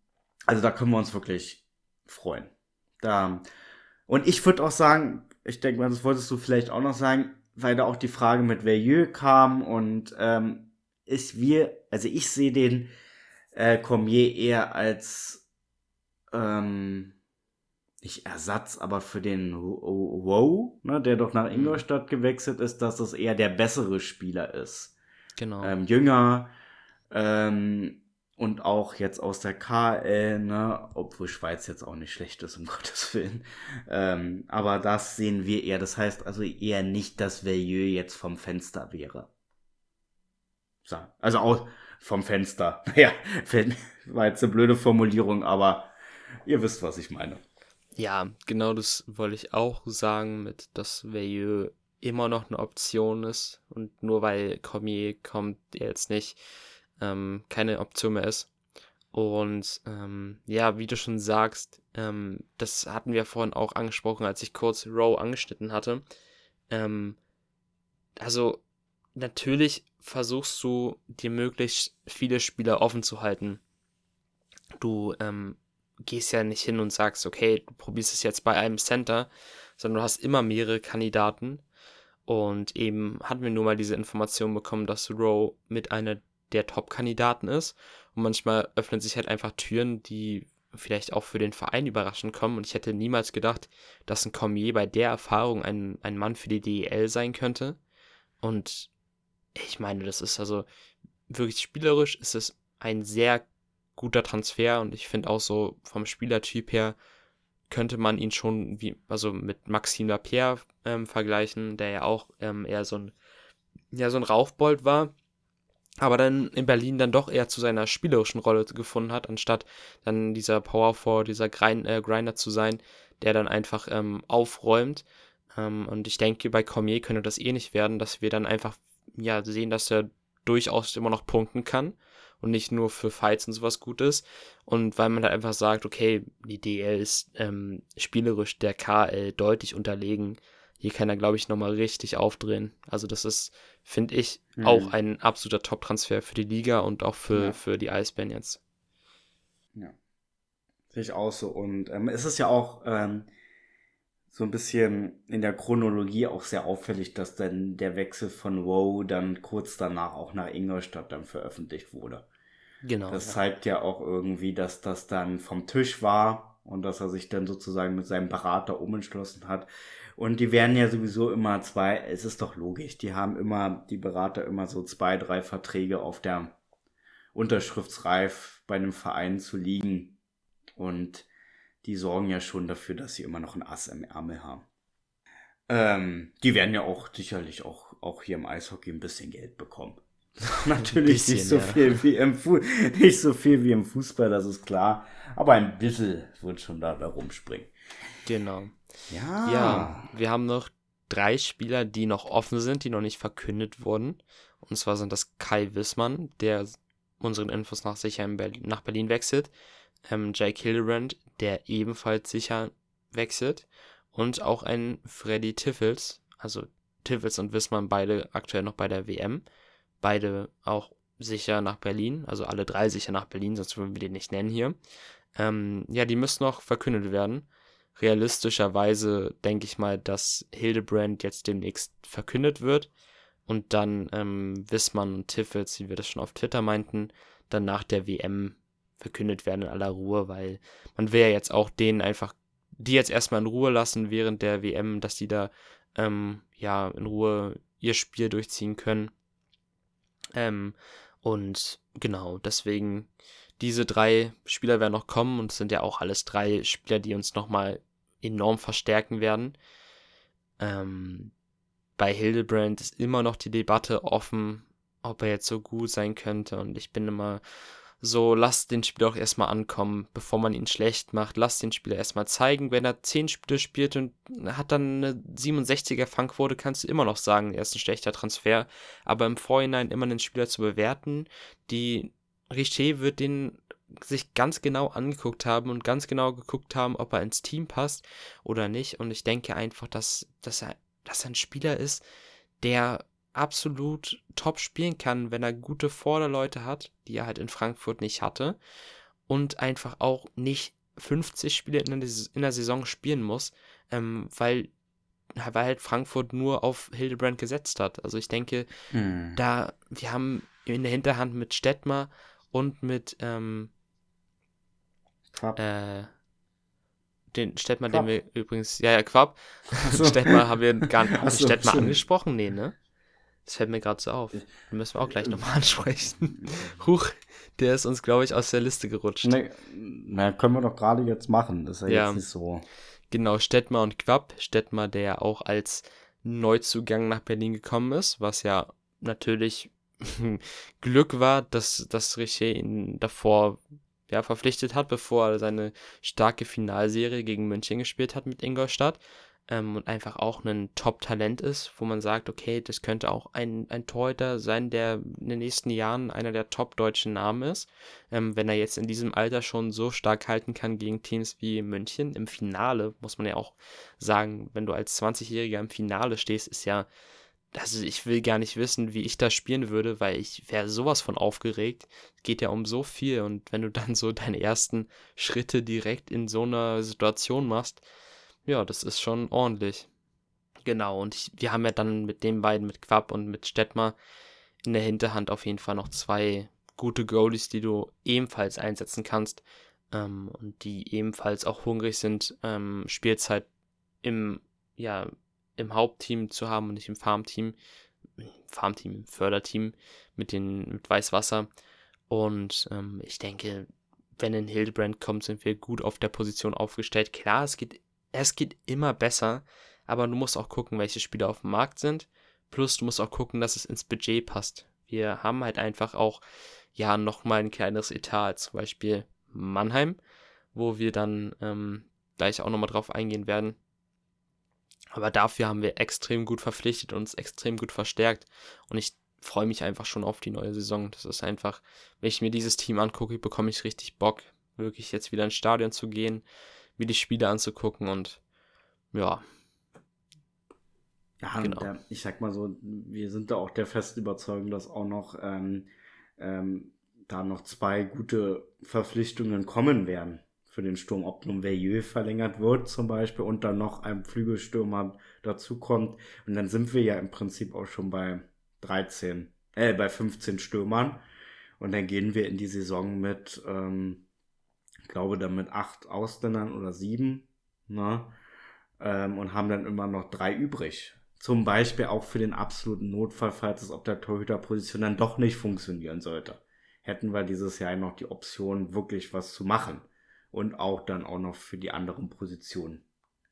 also da können wir uns wirklich freuen. Da, und ich würde auch sagen, ich denke mal, das wolltest du vielleicht auch noch sagen, weil da auch die Frage mit Veilleux kam und ähm, ist wir, also ich sehe den äh, Cormier eher als ähm, nicht Ersatz, aber für den Wow, ne, der doch nach mhm. Ingolstadt gewechselt ist, dass das eher der bessere Spieler ist. Genau. Ähm, jünger, ähm, und auch jetzt aus der KL, ne, obwohl Schweiz jetzt auch nicht schlecht ist, um Gottes Willen. Ähm, aber das sehen wir eher. Das heißt also eher nicht, dass Veilleux jetzt vom Fenster wäre. So, also auch vom Fenster. Naja, war jetzt eine blöde Formulierung, aber ihr wisst, was ich meine. Ja, genau das wollte ich auch sagen, mit dass Veilleux immer noch eine Option ist und nur weil Cormier kommt, er jetzt nicht ähm, keine Option mehr ist. Und ähm, ja, wie du schon sagst, ähm, das hatten wir vorhin auch angesprochen, als ich kurz Row angeschnitten hatte. Ähm, also natürlich versuchst du dir möglichst viele Spieler offen zu halten. Du ähm, gehst ja nicht hin und sagst, okay, du probierst es jetzt bei einem Center, sondern du hast immer mehrere Kandidaten. Und eben hatten wir nur mal diese Information bekommen, dass Row mit einer der Top-Kandidaten ist. Und manchmal öffnen sich halt einfach Türen, die vielleicht auch für den Verein überraschend kommen. Und ich hätte niemals gedacht, dass ein Cormier bei der Erfahrung ein, ein Mann für die DEL sein könnte. Und ich meine, das ist also wirklich spielerisch, ist es ein sehr guter Transfer und ich finde auch so vom Spielertyp her könnte man ihn schon wie, also mit Maxime Lapierre ähm, vergleichen, der ja auch ähm, eher so ein, ja, so ein Raufbold war aber dann in Berlin dann doch eher zu seiner spielerischen Rolle gefunden hat, anstatt dann dieser Power Forward, dieser Grind, äh, Grinder zu sein, der dann einfach ähm, aufräumt. Ähm, und ich denke, bei Cormier könnte das eh nicht werden, dass wir dann einfach ja sehen, dass er durchaus immer noch punkten kann und nicht nur für Fights und sowas gut ist. Und weil man da einfach sagt, okay, die DL ist ähm, spielerisch der KL deutlich unterlegen, hier kann er, glaube ich, nochmal richtig aufdrehen. Also das ist, finde ich, mhm. auch ein absoluter Top-Transfer für die Liga und auch für, ja. für die Eisbären jetzt. Ja. Sehe ich auch so. Und ähm, es ist ja auch ähm, so ein bisschen in der Chronologie auch sehr auffällig, dass dann der Wechsel von Woe dann kurz danach auch nach Ingolstadt dann veröffentlicht wurde. Genau. Das zeigt ja auch irgendwie, dass das dann vom Tisch war und dass er sich dann sozusagen mit seinem Berater umentschlossen hat. Und die werden ja sowieso immer zwei, es ist doch logisch, die haben immer, die Berater immer so zwei, drei Verträge auf der Unterschriftsreif bei einem Verein zu liegen. Und die sorgen ja schon dafür, dass sie immer noch ein Ass im Ärmel haben. Ähm, die werden ja auch sicherlich auch, auch hier im Eishockey ein bisschen Geld bekommen. Natürlich bisschen, nicht so ja. viel wie im Fu nicht so viel wie im Fußball, das ist klar. Aber ein bisschen wird schon da, da rumspringen. Genau. Ja. Ja, wir haben noch drei Spieler, die noch offen sind, die noch nicht verkündet wurden. Und zwar sind das Kai Wissmann, der unseren Infos nach sicher Berlin, nach Berlin wechselt. Ähm, Jake Hildebrand, der ebenfalls sicher wechselt. Und auch ein Freddy Tiffels, also Tiffels und Wissmann beide aktuell noch bei der WM. Beide auch sicher nach Berlin, also alle drei sicher nach Berlin, sonst würden wir die nicht nennen hier. Ähm, ja, die müssen noch verkündet werden. Realistischerweise denke ich mal, dass Hildebrand jetzt demnächst verkündet wird und dann ähm, Wissmann und Tiffels, wie wir das schon auf Twitter meinten, dann nach der WM verkündet werden in aller Ruhe, weil man will ja jetzt auch denen einfach, die jetzt erstmal in Ruhe lassen während der WM, dass die da ähm, ja in Ruhe ihr Spiel durchziehen können. Ähm, und genau, deswegen diese drei Spieler werden noch kommen und es sind ja auch alles drei Spieler, die uns nochmal enorm verstärken werden. Ähm, bei Hildebrand ist immer noch die Debatte offen, ob er jetzt so gut sein könnte. Und ich bin immer so, lasst den Spieler auch erstmal ankommen, bevor man ihn schlecht macht. Lasst den Spieler erstmal zeigen. Wenn er 10 Spiele spielt und hat dann eine 67er Fangquote, kannst du immer noch sagen, er ist ein schlechter Transfer. Aber im Vorhinein immer einen Spieler zu bewerten, die Richer wird den sich ganz genau angeguckt haben und ganz genau geguckt haben, ob er ins Team passt oder nicht. Und ich denke einfach, dass, dass, er, dass er ein Spieler ist, der absolut top spielen kann, wenn er gute Vorderleute hat, die er halt in Frankfurt nicht hatte. Und einfach auch nicht 50 Spiele in der, Saison spielen muss, ähm, weil, weil halt Frankfurt nur auf Hildebrand gesetzt hat. Also ich denke, hm. da, wir haben in der Hinterhand mit Stettmar und mit ähm, äh, den Stettmar, den wir übrigens, ja, ja, Quab. So. Stettmar haben wir gar nicht so, Stettmar schön. angesprochen, nee, ne? Das fällt mir gerade so auf. Den müssen wir auch gleich nochmal ansprechen. Huch, der ist uns, glaube ich, aus der Liste gerutscht. Nee, na, können wir doch gerade jetzt machen. Das ist ja, ja, jetzt nicht so. Genau, Stettmar und Quab. Stettmar, der ja auch als Neuzugang nach Berlin gekommen ist, was ja natürlich Glück war, dass, dass Richer ihn davor ja, verpflichtet hat, bevor er seine starke Finalserie gegen München gespielt hat mit Ingolstadt. Ähm, und einfach auch ein Top-Talent ist, wo man sagt, okay, das könnte auch ein, ein Torhüter sein, der in den nächsten Jahren einer der top-deutschen Namen ist. Ähm, wenn er jetzt in diesem Alter schon so stark halten kann gegen Teams wie München. Im Finale muss man ja auch sagen, wenn du als 20-Jähriger im Finale stehst, ist ja also ich will gar nicht wissen, wie ich da spielen würde, weil ich wäre sowas von aufgeregt. Geht ja um so viel und wenn du dann so deine ersten Schritte direkt in so einer Situation machst, ja, das ist schon ordentlich. Genau, und ich, wir haben ja dann mit den beiden, mit Quapp und mit Stettmar, in der Hinterhand auf jeden Fall noch zwei gute Goalies, die du ebenfalls einsetzen kannst ähm, und die ebenfalls auch hungrig sind, ähm, Spielzeit im, ja, im Hauptteam zu haben und nicht im Farmteam. Farmteam, im Förderteam mit den mit Weißwasser. Und ähm, ich denke, wenn ein Hildebrand kommt, sind wir gut auf der Position aufgestellt. Klar, es geht, es geht immer besser, aber du musst auch gucken, welche Spieler auf dem Markt sind. Plus, du musst auch gucken, dass es ins Budget passt. Wir haben halt einfach auch, ja, nochmal ein kleineres Etat, zum Beispiel Mannheim, wo wir dann ähm, gleich auch nochmal drauf eingehen werden. Aber dafür haben wir extrem gut verpflichtet und uns extrem gut verstärkt. Und ich freue mich einfach schon auf die neue Saison. Das ist einfach, wenn ich mir dieses Team angucke, bekomme ich richtig Bock, wirklich jetzt wieder ins Stadion zu gehen, mir die Spiele anzugucken und ja. Ja, genau. Der, ich sag mal so, wir sind da auch der festen Überzeugung, dass auch noch ähm, ähm, da noch zwei gute Verpflichtungen kommen werden für den Sturm, ob nun Veilleux verlängert wird zum Beispiel und dann noch ein Flügelstürmer dazukommt. Und dann sind wir ja im Prinzip auch schon bei 13, äh, bei 15 Stürmern. Und dann gehen wir in die Saison mit, ähm, ich glaube, dann mit acht Ausländern oder sieben, ne? Ähm, und haben dann immer noch drei übrig. Zum Beispiel auch für den absoluten Notfall, falls es auf der Torhüterposition dann doch nicht funktionieren sollte. Hätten wir dieses Jahr noch die Option, wirklich was zu machen und auch dann auch noch für die anderen Positionen.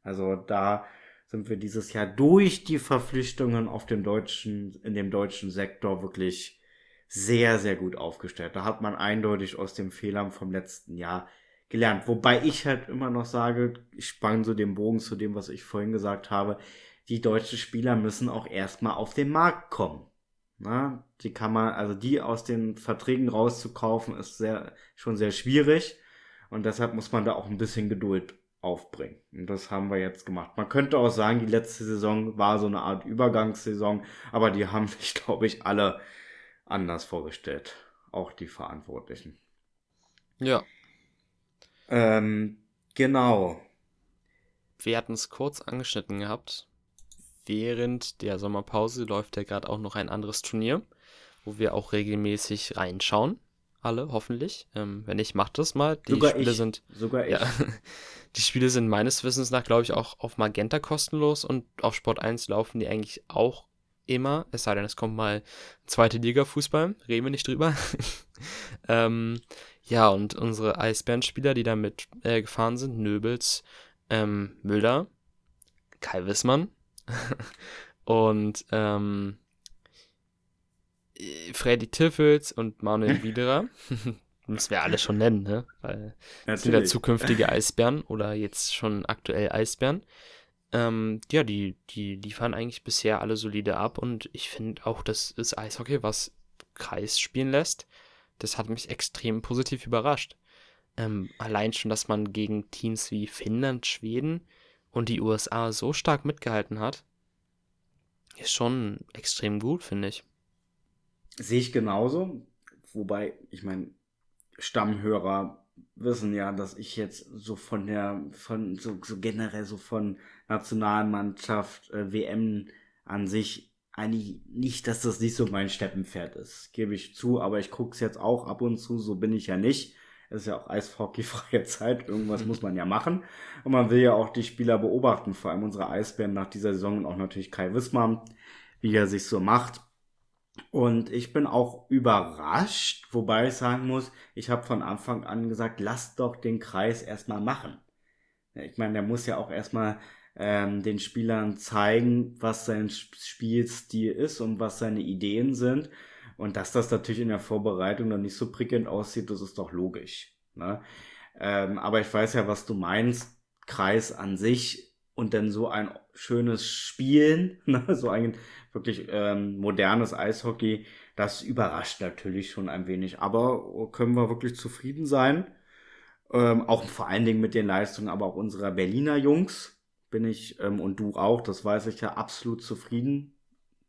Also da sind wir dieses Jahr durch die Verpflichtungen auf dem deutschen, in dem deutschen Sektor wirklich sehr, sehr gut aufgestellt. Da hat man eindeutig aus den Fehlern vom letzten Jahr gelernt. Wobei ich halt immer noch sage, ich spann so den Bogen zu dem, was ich vorhin gesagt habe, die deutschen Spieler müssen auch erstmal auf den Markt kommen. Na, die kann man, also die aus den Verträgen rauszukaufen, ist sehr, schon sehr schwierig. Und deshalb muss man da auch ein bisschen Geduld aufbringen. Und das haben wir jetzt gemacht. Man könnte auch sagen, die letzte Saison war so eine Art Übergangssaison, aber die haben sich, glaube ich, alle anders vorgestellt. Auch die Verantwortlichen. Ja. Ähm, genau. Wir hatten es kurz angeschnitten gehabt. Während der Sommerpause läuft ja gerade auch noch ein anderes Turnier, wo wir auch regelmäßig reinschauen. Alle, hoffentlich. Ähm, wenn nicht, macht das mal. Die Sogar Spiele ich. sind. Sogar ich. Ja, die Spiele sind meines Wissens nach, glaube ich, auch auf Magenta kostenlos und auf Sport 1 laufen die eigentlich auch immer. Es sei denn, es kommt mal zweite Liga Fußball. Reden wir nicht drüber. ähm, ja, und unsere Eisbärenspieler, die damit äh, gefahren sind, Nöbels, ähm, Müller, Kai Wissmann und ähm, äh, Freddy Tiffels und Manuel Widerer. Müssen wir alle schon nennen, ne? Weil das sind ja zukünftige Eisbären oder jetzt schon aktuell Eisbären. Ähm, ja, die, die liefern eigentlich bisher alle solide ab und ich finde auch, das ist Eishockey, was Kreis spielen lässt. Das hat mich extrem positiv überrascht. Ähm, allein schon, dass man gegen Teams wie Finnland, Schweden und die USA so stark mitgehalten hat, ist schon extrem gut, finde ich. Sehe ich genauso. Wobei, ich meine, Stammhörer wissen ja, dass ich jetzt so von der, von so, so generell so von Nationalmannschaft, äh, WM an sich eigentlich nicht, dass das nicht so mein Steppenpferd ist. Gebe ich zu, aber ich gucke es jetzt auch ab und zu, so bin ich ja nicht. Es ist ja auch eishockeyfreie Zeit, irgendwas muss man ja machen. Und man will ja auch die Spieler beobachten, vor allem unsere Eisbären nach dieser Saison und auch natürlich Kai Wissmann, wie er sich so macht. Und ich bin auch überrascht, wobei ich sagen muss, ich habe von Anfang an gesagt, lass doch den Kreis erstmal machen. Ich meine, der muss ja auch erstmal ähm, den Spielern zeigen, was sein Sp- Spielstil ist und was seine Ideen sind. Und dass das natürlich in der Vorbereitung dann nicht so prickelnd aussieht, das ist doch logisch. Ne? Ähm, aber ich weiß ja, was du meinst. Kreis an sich und dann so ein schönes Spielen, ne? so ein wirklich ähm, modernes Eishockey, das überrascht natürlich schon ein wenig. Aber können wir wirklich zufrieden sein? Ähm, auch vor allen Dingen mit den Leistungen, aber auch unserer Berliner Jungs bin ich ähm, und du auch, das weiß ich ja, absolut zufrieden.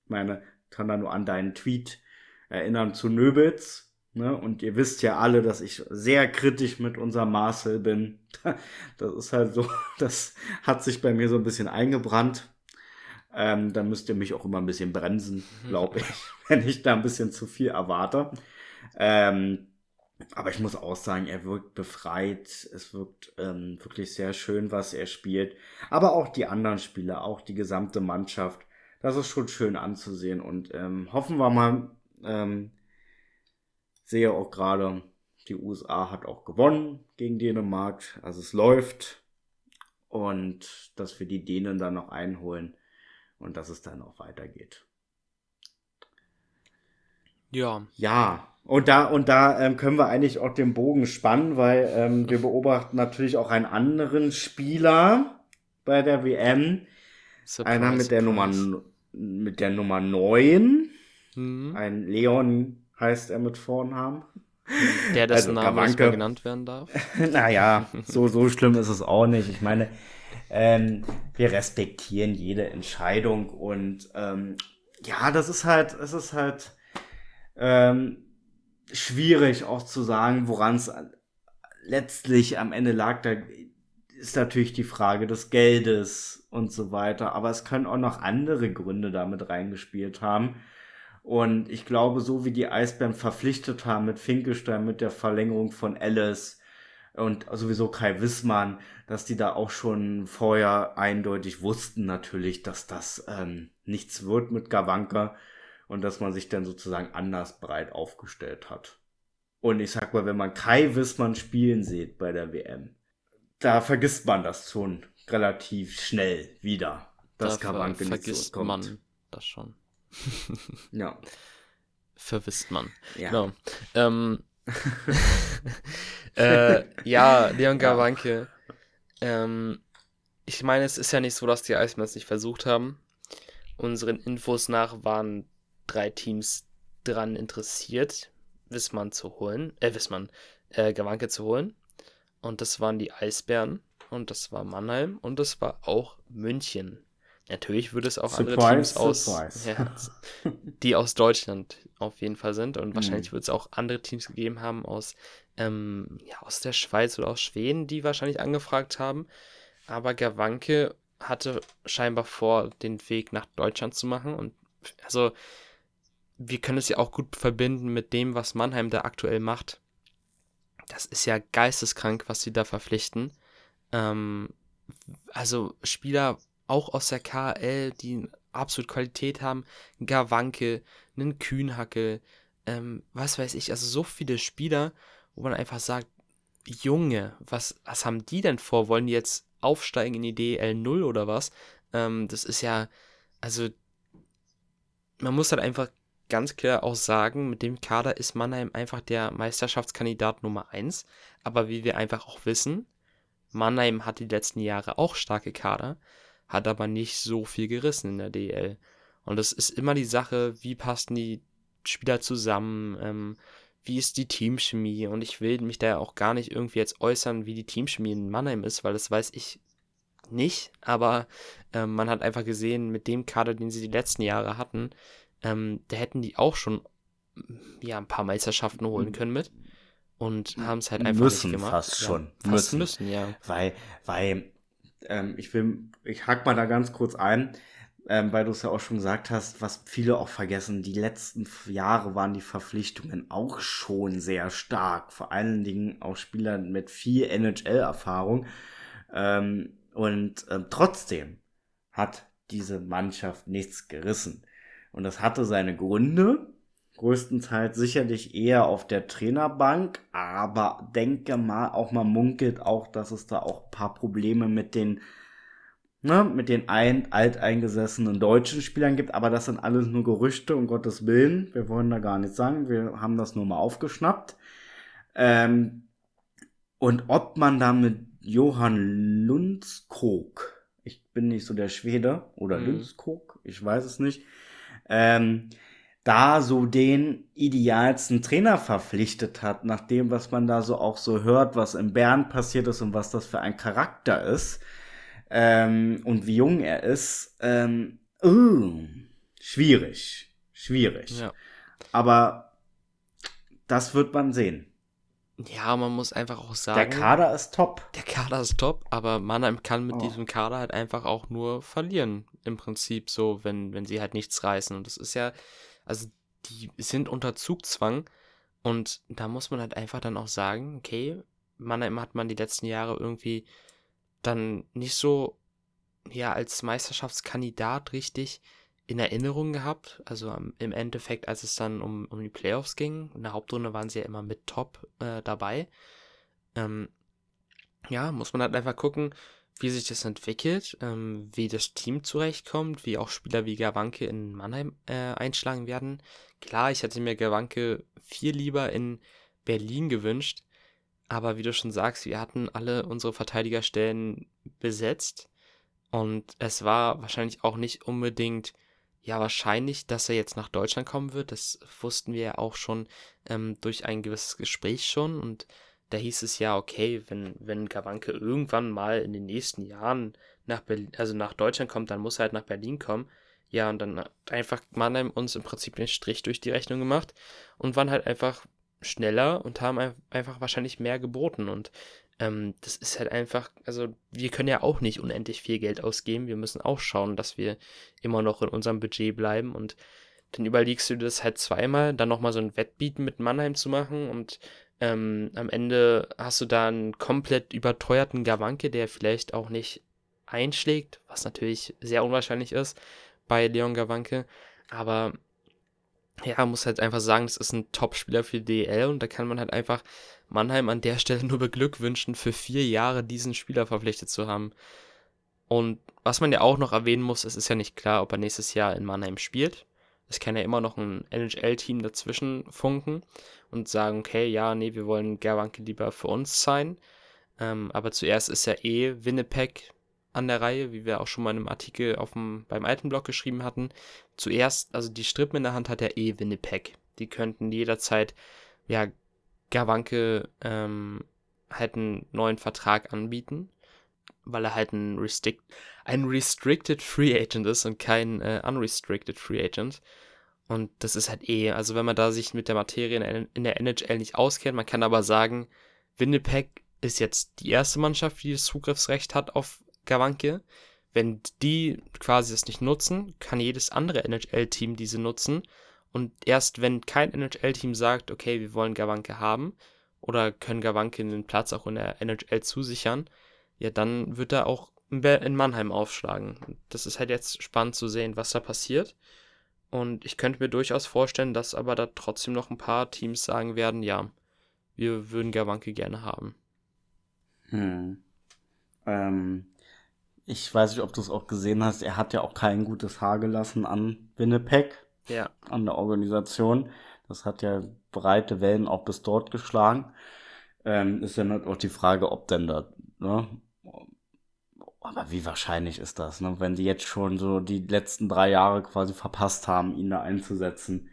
Ich meine, kann da nur an deinen Tweet erinnern zu Nöbitz. Ne? Und ihr wisst ja alle, dass ich sehr kritisch mit unserem Marcel bin. Das ist halt so, das hat sich bei mir so ein bisschen eingebrannt. Ähm, da müsst ihr mich auch immer ein bisschen bremsen, glaube ich, wenn ich da ein bisschen zu viel erwarte. Ähm, aber ich muss auch sagen, er wirkt befreit. Es wirkt ähm, wirklich sehr schön, was er spielt. Aber auch die anderen Spieler, auch die gesamte Mannschaft. Das ist schon schön anzusehen. Und ähm, hoffen wir mal, ähm, sehe auch gerade, die USA hat auch gewonnen gegen Dänemark. Also es läuft. Und dass wir die Dänen dann noch einholen. Und dass es dann auch weitergeht. Ja, Ja, und da, und da ähm, können wir eigentlich auch den Bogen spannen, weil ähm, wir beobachten natürlich auch einen anderen Spieler bei der WM. Surprise, Einer mit der Nummer surprise. mit der Nummer 9. Mhm. Ein Leon heißt er mit Vornamen. Der, dessen Also, Name mehr genannt werden darf. naja, so, so schlimm ist es auch nicht. Ich meine, ähm, wir respektieren jede Entscheidung und ähm, ja, das ist halt, es ist halt ähm, schwierig auch zu sagen, woran es letztlich am Ende lag. Da ist natürlich die Frage des Geldes und so weiter. Aber es können auch noch andere Gründe damit reingespielt haben. Und ich glaube, so wie die Eisbären verpflichtet haben mit Finkelstein, mit der Verlängerung von Alice und sowieso Kai Wissmann, dass die da auch schon vorher eindeutig wussten natürlich, dass das ähm, nichts wird mit Gawanka und dass man sich dann sozusagen anders breit aufgestellt hat. Und ich sag mal, wenn man Kai Wissmann spielen sieht bei der WM, da vergisst man das schon relativ schnell wieder, dass Da Gawanke nicht vergisst zurückkommt. man das schon. Ja. verwisst man. Ja. Genau. Ähm, äh, ja, Leon Gawanke. Ähm, ich meine, es ist ja nicht so, dass die Eisbären es nicht versucht haben. Unseren Infos nach waren drei Teams dran interessiert, Wissmann zu holen, äh, Wissmann, äh, Gawanke zu holen. Und das waren die Eisbären und das war Mannheim und das war auch München. Natürlich würde es auch surprise, andere Teams aus, ja, die aus Deutschland auf jeden Fall sind und wahrscheinlich mhm. wird es auch andere Teams gegeben haben aus, ähm, ja, aus der Schweiz oder aus Schweden, die wahrscheinlich angefragt haben. Aber Gawanke hatte scheinbar vor, den Weg nach Deutschland zu machen und also wir können es ja auch gut verbinden mit dem, was Mannheim da aktuell macht. Das ist ja geisteskrank, was sie da verpflichten. Ähm, also Spieler auch aus der KL, die absolut Qualität haben, Gawanke, einen Kühnhacke, ähm, was weiß ich, also so viele Spieler, wo man einfach sagt, Junge, was, was haben die denn vor? Wollen die jetzt aufsteigen in die DL 0 oder was? Ähm, das ist ja, also man muss halt einfach ganz klar auch sagen, mit dem Kader ist Mannheim einfach der Meisterschaftskandidat Nummer 1. Aber wie wir einfach auch wissen, Mannheim hat die letzten Jahre auch starke Kader hat aber nicht so viel gerissen in der DL. Und das ist immer die Sache, wie passen die Spieler zusammen, ähm, wie ist die Teamchemie. Und ich will mich da auch gar nicht irgendwie jetzt äußern, wie die Teamchemie in Mannheim ist, weil das weiß ich nicht. Aber ähm, man hat einfach gesehen, mit dem Kader, den sie die letzten Jahre hatten, ähm, da hätten die auch schon ja, ein paar Meisterschaften holen können mit. Und haben es halt einfach müssen nicht gemacht. Fast ja, schon. Fast müssen. müssen, ja. Weil, weil ähm, ich will, ich hack mal da ganz kurz ein, ähm, weil du es ja auch schon gesagt hast, was viele auch vergessen, die letzten Jahre waren die Verpflichtungen auch schon sehr stark. Vor allen Dingen auch Spieler mit viel NHL-Erfahrung. Ähm, und ähm, trotzdem hat diese Mannschaft nichts gerissen. Und das hatte seine Gründe, größtenteils sicherlich eher auf der Trainerbank, aber denke mal, auch man munkelt auch, dass es da auch ein paar Probleme mit den, ne, mit den ein, alteingesessenen deutschen Spielern gibt, aber das sind alles nur Gerüchte, um Gottes Willen. Wir wollen da gar nichts sagen, wir haben das nur mal aufgeschnappt. Ähm, und ob man da mit Johann Lundskog, ich bin nicht so der Schwede, oder mhm. Lundskog, ich weiß es nicht, ähm, da so den idealsten Trainer verpflichtet hat, nach dem, was man da so auch so hört, was in Bern passiert ist und was das für ein Charakter ist ähm, und wie jung er ist. Ähm, uh, schwierig, schwierig. Ja. Aber das wird man sehen. Ja, man muss einfach auch sagen. Der Kader ist top. Der Kader ist top, aber Mannheim kann mit oh. diesem Kader halt einfach auch nur verlieren. Im Prinzip so, wenn, wenn sie halt nichts reißen. Und das ist ja, also die sind unter Zugzwang und da muss man halt einfach dann auch sagen, okay, Mannheim hat man die letzten Jahre irgendwie dann nicht so, ja, als Meisterschaftskandidat richtig in Erinnerung gehabt. Also im Endeffekt, als es dann um, um die Playoffs ging, in der Hauptrunde waren sie ja immer mit Top äh, dabei. Ähm, ja, muss man halt einfach gucken, wie sich das entwickelt, ähm, wie das Team zurechtkommt, wie auch Spieler wie Gawanke in Mannheim äh, einschlagen werden. Klar, ich hätte mir Gawanke viel lieber in Berlin gewünscht, aber wie du schon sagst, wir hatten alle unsere Verteidigerstellen besetzt und es war wahrscheinlich auch nicht unbedingt, ja, wahrscheinlich, dass er jetzt nach Deutschland kommen wird. Das wussten wir ja auch schon ähm, durch ein gewisses Gespräch schon und da hieß es ja, okay, wenn, wenn Gawanke irgendwann mal in den nächsten Jahren nach Berlin, also nach Deutschland kommt, dann muss er halt nach Berlin kommen. Ja, und dann hat einfach Mannheim uns im Prinzip den Strich durch die Rechnung gemacht und waren halt einfach schneller und haben einfach wahrscheinlich mehr geboten. Und ähm, das ist halt einfach, also wir können ja auch nicht unendlich viel Geld ausgeben. Wir müssen auch schauen, dass wir immer noch in unserem Budget bleiben und dann überlegst du dir das halt zweimal, dann nochmal so ein Wettbieten mit Mannheim zu machen und ähm, am Ende hast du da einen komplett überteuerten Gawanke, der vielleicht auch nicht einschlägt, was natürlich sehr unwahrscheinlich ist bei Leon Gawanke. Aber ja, muss halt einfach sagen, das ist ein Top-Spieler für DL und da kann man halt einfach Mannheim an der Stelle nur beglückwünschen, für vier Jahre diesen Spieler verpflichtet zu haben. Und was man ja auch noch erwähnen muss, es ist ja nicht klar, ob er nächstes Jahr in Mannheim spielt. Es kann ja immer noch ein NHL-Team dazwischen funken und sagen, okay, ja, nee, wir wollen Gerwanke lieber für uns sein. Ähm, aber zuerst ist ja eh Winnipeg an der Reihe, wie wir auch schon mal in einem Artikel auf dem, beim alten Blog geschrieben hatten. Zuerst, also die Strippen in der Hand hat ja eh Winnipeg. Die könnten jederzeit, ja, Gawanke ähm, halt einen neuen Vertrag anbieten, weil er halt ein, Restrict, ein Restricted Free Agent ist und kein äh, Unrestricted Free Agent. Und das ist halt eh, also wenn man da sich mit der Materie in der NHL nicht auskennt, man kann aber sagen, Winnipeg ist jetzt die erste Mannschaft, die das Zugriffsrecht hat auf Gawanke. Wenn die quasi das nicht nutzen, kann jedes andere NHL-Team diese nutzen. Und erst wenn kein NHL-Team sagt, okay, wir wollen Gawanke haben oder können Gawanke den Platz auch in der NHL zusichern, ja, dann wird er auch in Mannheim aufschlagen. Das ist halt jetzt spannend zu sehen, was da passiert. Und ich könnte mir durchaus vorstellen, dass aber da trotzdem noch ein paar Teams sagen werden, ja, wir würden Gawanke gerne haben. Hm. Ähm, ich weiß nicht, ob du es auch gesehen hast, er hat ja auch kein gutes Haar gelassen an Winnipeg, ja. an der Organisation. Das hat ja breite Wellen auch bis dort geschlagen. Ähm, ist dann halt auch die Frage, ob denn da, ne? Aber wie wahrscheinlich ist das, ne? Wenn die jetzt schon so die letzten drei Jahre quasi verpasst haben, ihn da einzusetzen,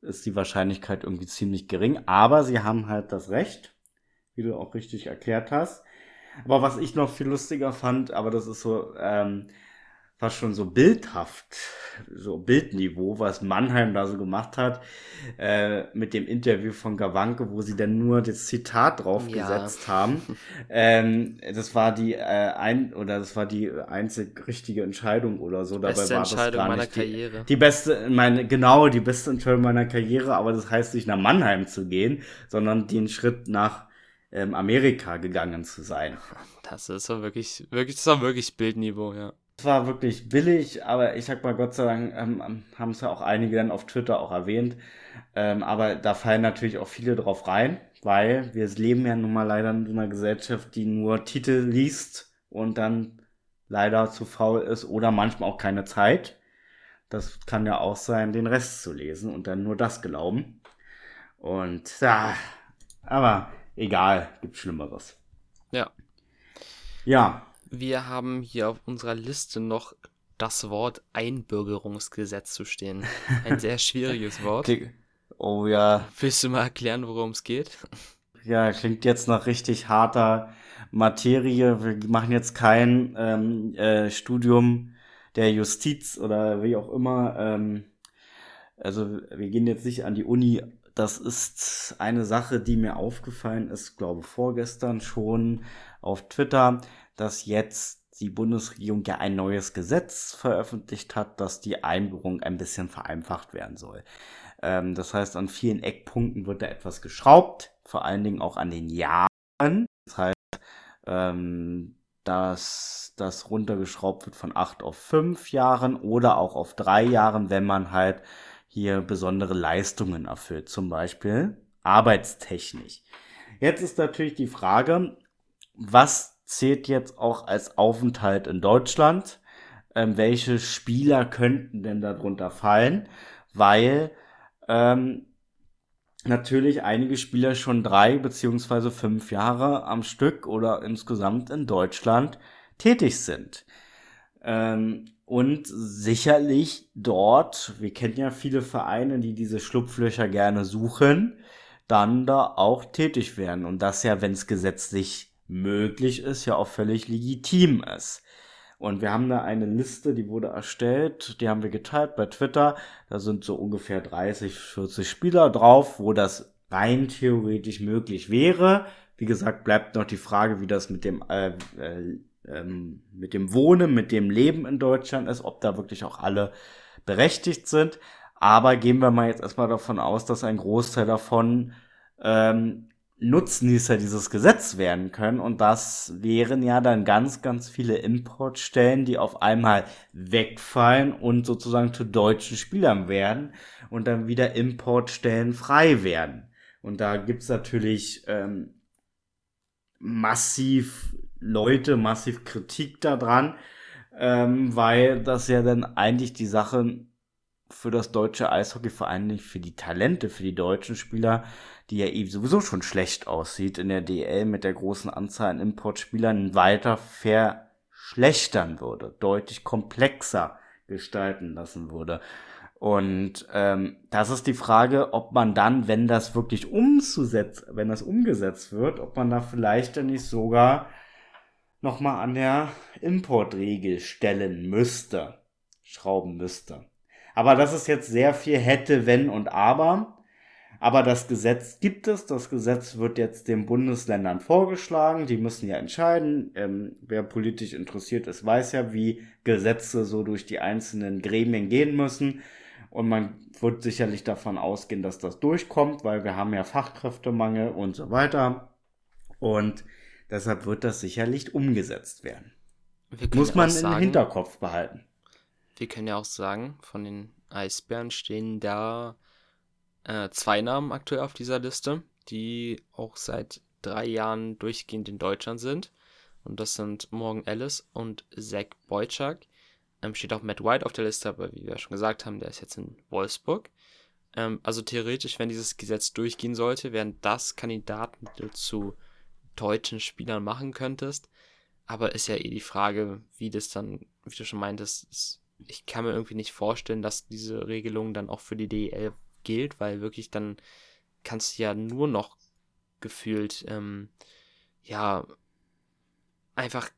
ist die Wahrscheinlichkeit irgendwie ziemlich gering. Aber sie haben halt das Recht, wie du auch richtig erklärt hast. Aber was ich noch viel lustiger fand, aber das ist so ähm, fast schon so bildhaft, so Bildniveau, was Mannheim da so gemacht hat, äh, mit dem Interview von Gawanke, wo sie dann nur das Zitat draufgesetzt ja. haben. Ähm, das war die äh, ein oder das war die einzig richtige Entscheidung oder so. Dabei beste war Entscheidung das gar meiner nicht Karriere. Die, die beste, meine, genau, die beste Entscheidung meiner Karriere, aber das heißt nicht nach Mannheim zu gehen, sondern den Schritt nach ähm, Amerika gegangen zu sein. Das ist so wirklich, wirklich, das war wirklich Bildniveau, ja. Es war wirklich billig, aber ich sag mal, Gott sei Dank ähm, ähm haben es ja auch einige dann auf Twitter auch erwähnt. Ähm, aber da fallen natürlich auch viele drauf rein, weil wir leben ja nun mal leider in einer Gesellschaft, die nur Titel liest und dann leider zu faul ist oder manchmal auch keine Zeit. Das kann ja auch sein, den Rest zu lesen und dann nur das glauben. Und ja, aber egal, gibt Schlimmeres. Ja. Ja. Wir haben hier auf unserer Liste noch das Wort Einbürgerungsgesetz zu stehen. Ein sehr schwieriges Wort. Oh ja. Willst du mal erklären, worum es geht? Ja, klingt jetzt nach richtig harter Materie. Wir machen jetzt kein ähm, äh, Studium der Justiz oder wie auch immer. Ähm, also wir gehen jetzt nicht an die Uni das ist eine Sache, die mir aufgefallen ist, glaube vorgestern schon auf Twitter, dass jetzt die Bundesregierung ja ein neues Gesetz veröffentlicht hat, dass die Einbürgerung ein bisschen vereinfacht werden soll. Ähm, das heißt, an vielen Eckpunkten wird da etwas geschraubt, vor allen Dingen auch an den Jahren. Das heißt, ähm, dass das runtergeschraubt wird von acht auf fünf Jahren oder auch auf drei Jahren, wenn man halt hier besondere Leistungen erfüllt, zum Beispiel arbeitstechnisch. Jetzt ist natürlich die Frage, was zählt jetzt auch als Aufenthalt in Deutschland? Ähm, welche Spieler könnten denn darunter fallen? Weil ähm, natürlich einige Spieler schon drei beziehungsweise fünf Jahre am Stück oder insgesamt in Deutschland tätig sind. Ähm, und sicherlich dort, wir kennen ja viele Vereine, die diese Schlupflöcher gerne suchen, dann da auch tätig werden. Und das ja, wenn es gesetzlich möglich ist, ja auch völlig legitim ist. Und wir haben da eine Liste, die wurde erstellt, die haben wir geteilt bei Twitter. Da sind so ungefähr 30, 40 Spieler drauf, wo das rein theoretisch möglich wäre. Wie gesagt, bleibt noch die Frage, wie das mit dem äh, äh, ähm, mit dem Wohnen, mit dem Leben in Deutschland ist, ob da wirklich auch alle berechtigt sind. Aber gehen wir mal jetzt erstmal davon aus, dass ein Großteil davon ähm, Nutznießer dieses Gesetz werden können. Und das wären ja dann ganz, ganz viele Importstellen, die auf einmal wegfallen und sozusagen zu deutschen Spielern werden und dann wieder Importstellen frei werden. Und da gibt's natürlich ähm, massiv Leute massiv Kritik daran, ähm, weil das ja dann eigentlich die Sache für das deutsche Eishockey, vor allem nicht für die Talente, für die deutschen Spieler, die ja eben sowieso schon schlecht aussieht in der DL mit der großen Anzahl an Importspielern, weiter verschlechtern würde, deutlich komplexer gestalten lassen würde. Und ähm, das ist die Frage, ob man dann, wenn das wirklich umzusetzen, wenn das umgesetzt wird, ob man da vielleicht dann nicht sogar nochmal an der Importregel stellen müsste, schrauben müsste. Aber das ist jetzt sehr viel hätte, wenn und aber. Aber das Gesetz gibt es. Das Gesetz wird jetzt den Bundesländern vorgeschlagen. Die müssen ja entscheiden. Ähm, wer politisch interessiert ist, weiß ja, wie Gesetze so durch die einzelnen Gremien gehen müssen. Und man wird sicherlich davon ausgehen, dass das durchkommt, weil wir haben ja Fachkräftemangel und so weiter. Und deshalb wird das sicherlich umgesetzt werden. Muss man sagen, im Hinterkopf behalten. Wir können ja auch sagen, von den Eisbären stehen da äh, zwei Namen aktuell auf dieser Liste, die auch seit drei Jahren durchgehend in Deutschland sind. Und das sind Morgan Ellis und Zach Boyczak. Ähm, steht auch Matt White auf der Liste, aber wie wir schon gesagt haben, der ist jetzt in Wolfsburg. Ähm, also theoretisch, wenn dieses Gesetz durchgehen sollte, wären das Kandidaten, die du zu deutschen Spielern machen könntest. Aber ist ja eh die Frage, wie das dann, wie du schon meintest, ist, ich kann mir irgendwie nicht vorstellen, dass diese Regelung dann auch für die DEL gilt, weil wirklich dann kannst du ja nur noch gefühlt, ähm, ja, einfach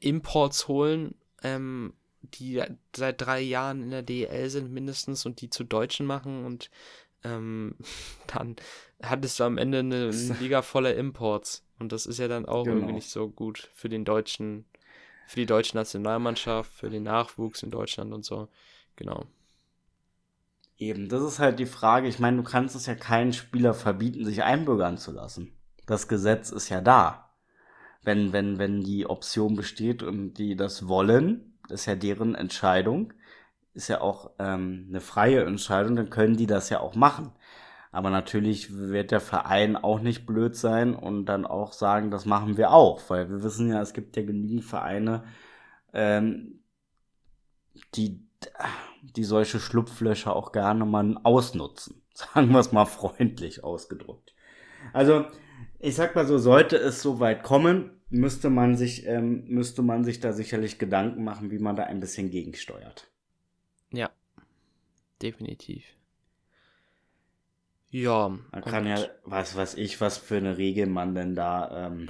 Imports holen, ähm, die seit drei Jahren in der DEL sind mindestens und die zu Deutschen machen und ähm, dann hattest du am Ende eine, Liga voller Imports und das ist ja dann auch genau. irgendwie nicht so gut für den deutschen, für die deutsche Nationalmannschaft, für den Nachwuchs in Deutschland und so. Genau. Eben, das ist halt die Frage. Ich meine, du kannst es ja keinen Spieler verbieten, sich einbürgern zu lassen. Das Gesetz ist ja da. Wenn, wenn, wenn die Option besteht und die das wollen, ist ja deren Entscheidung, ist ja auch ähm, eine freie Entscheidung, dann können die das ja auch machen. Aber natürlich wird der Verein auch nicht blöd sein und dann auch sagen, das machen wir auch, weil wir wissen ja, es gibt ja genügend Vereine, ähm, die, die solche Schlupflöcher auch gerne mal ausnutzen. Sagen wir es mal freundlich ausgedrückt. Also, ich sag mal so, sollte es so weit kommen, müsste man sich, ähm, müsste man sich da sicherlich Gedanken machen, wie man da ein bisschen gegensteuert. Ja, definitiv. Ja. Man kann ja, was weiß ich, was für eine Regel man denn da, ähm,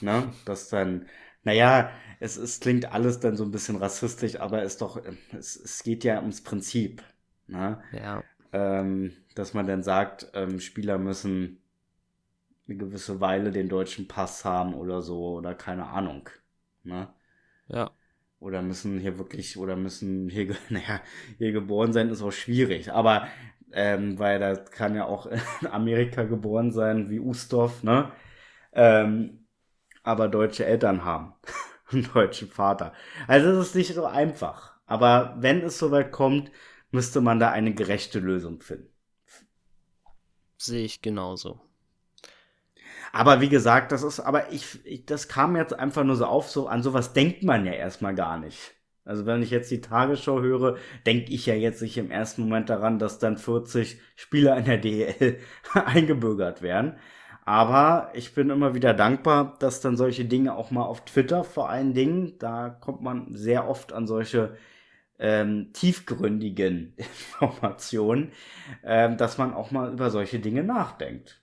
ne, das dann, naja, es, es klingt alles dann so ein bisschen rassistisch, aber es doch, es, es geht ja ums Prinzip, ne? Ja. Ähm, dass man dann sagt, ähm, Spieler müssen eine gewisse Weile den deutschen Pass haben oder so oder keine Ahnung. Ne? Ja. Oder müssen hier wirklich, oder müssen hier, naja, hier geboren sein, ist auch schwierig. Aber, ähm, weil da kann ja auch in Amerika geboren sein, wie Ustorf, ne? Ähm, aber deutsche Eltern haben. einen deutschen Vater. Also es ist nicht so einfach. Aber wenn es soweit kommt, müsste man da eine gerechte Lösung finden. Sehe ich genauso. Aber wie gesagt, das ist, aber ich, ich, das kam jetzt einfach nur so auf, so an sowas denkt man ja erstmal gar nicht. Also wenn ich jetzt die Tagesschau höre, denke ich ja jetzt nicht im ersten Moment daran, dass dann 40 Spieler in der DEL eingebürgert werden. Aber ich bin immer wieder dankbar, dass dann solche Dinge auch mal auf Twitter vor allen Dingen, da kommt man sehr oft an solche ähm, tiefgründigen Informationen, ähm, dass man auch mal über solche Dinge nachdenkt.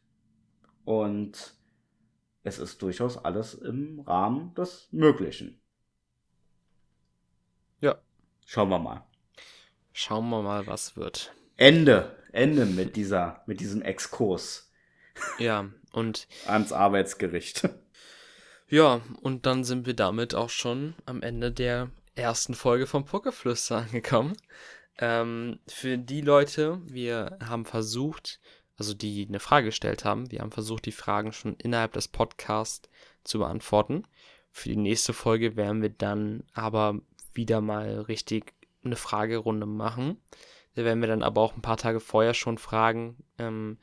Und es ist durchaus alles im Rahmen des Möglichen. Schauen wir mal. Schauen wir mal, was wird. Ende. Ende mit dieser, mit diesem Exkurs. Ja, und. ans Arbeitsgericht. Ja, und dann sind wir damit auch schon am Ende der ersten Folge vom Pokerflüster angekommen. Ähm, für die Leute, wir haben versucht, also die eine Frage gestellt haben. Wir haben versucht, die Fragen schon innerhalb des Podcasts zu beantworten. Für die nächste Folge werden wir dann aber wieder mal richtig eine Fragerunde machen. Da werden wir dann aber auch ein paar Tage vorher schon fragen, ähm,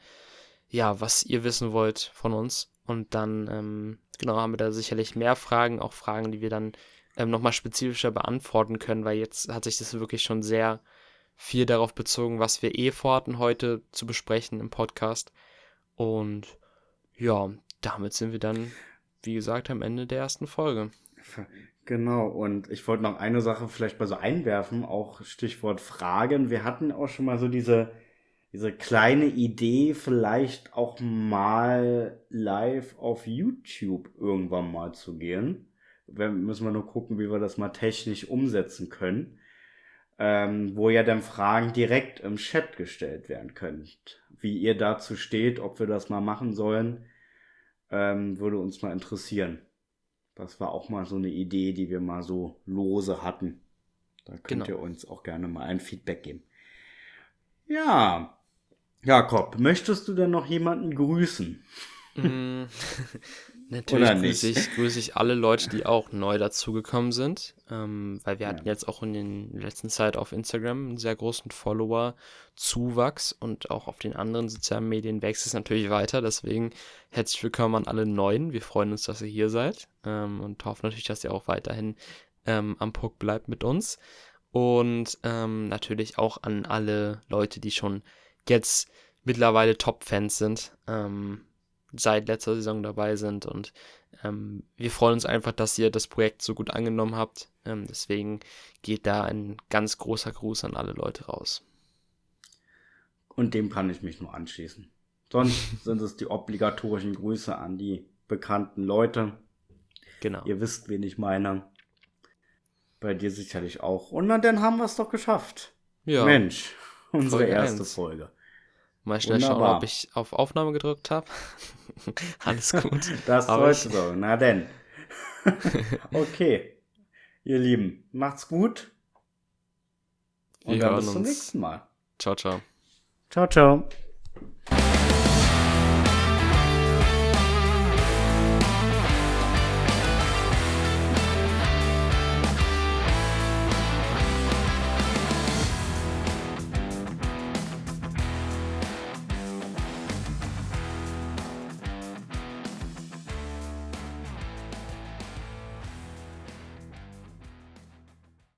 ja, was ihr wissen wollt von uns. Und dann, ähm, genau, haben wir da sicherlich mehr Fragen, auch Fragen, die wir dann ähm, nochmal spezifischer beantworten können, weil jetzt hat sich das wirklich schon sehr viel darauf bezogen, was wir eh vorhatten heute zu besprechen im Podcast. Und ja, damit sind wir dann, wie gesagt, am Ende der ersten Folge. Genau, und ich wollte noch eine Sache vielleicht mal so einwerfen, auch Stichwort Fragen. Wir hatten auch schon mal so diese, diese kleine Idee, vielleicht auch mal live auf YouTube irgendwann mal zu gehen. Wir müssen wir nur gucken, wie wir das mal technisch umsetzen können. Ähm, wo ja dann Fragen direkt im Chat gestellt werden können. Wie ihr dazu steht, ob wir das mal machen sollen, ähm, würde uns mal interessieren. Das war auch mal so eine Idee, die wir mal so lose hatten. Da könnt genau. ihr uns auch gerne mal ein Feedback geben. Ja, Jakob, möchtest du denn noch jemanden grüßen? Natürlich grüße ich, grüße ich alle Leute, die auch neu dazugekommen sind, ähm, weil wir ja. hatten jetzt auch in der letzten Zeit auf Instagram einen sehr großen Follower-Zuwachs und auch auf den anderen sozialen Medien wächst es natürlich weiter. Deswegen herzlich willkommen an alle Neuen. Wir freuen uns, dass ihr hier seid ähm, und hoffen natürlich, dass ihr auch weiterhin ähm, am Puck bleibt mit uns. Und ähm, natürlich auch an alle Leute, die schon jetzt mittlerweile Top-Fans sind. Ähm, seit letzter Saison dabei sind. Und ähm, wir freuen uns einfach, dass ihr das Projekt so gut angenommen habt. Ähm, deswegen geht da ein ganz großer Gruß an alle Leute raus. Und dem kann ich mich nur anschließen. Sonst sind es die obligatorischen Grüße an die bekannten Leute. Genau. Ihr wisst, wen ich meine. Bei dir sicherlich auch. Und dann haben wir es doch geschafft. Ja. Mensch, unsere Folge erste 1. Folge. Mal schnell Wunderbar. schauen, ob ich auf Aufnahme gedrückt habe. Alles gut. das sollte so. Na denn. okay. Ihr Lieben, macht's gut. Und Wir dann bis zum nächsten Mal. Ciao, ciao. Ciao, ciao.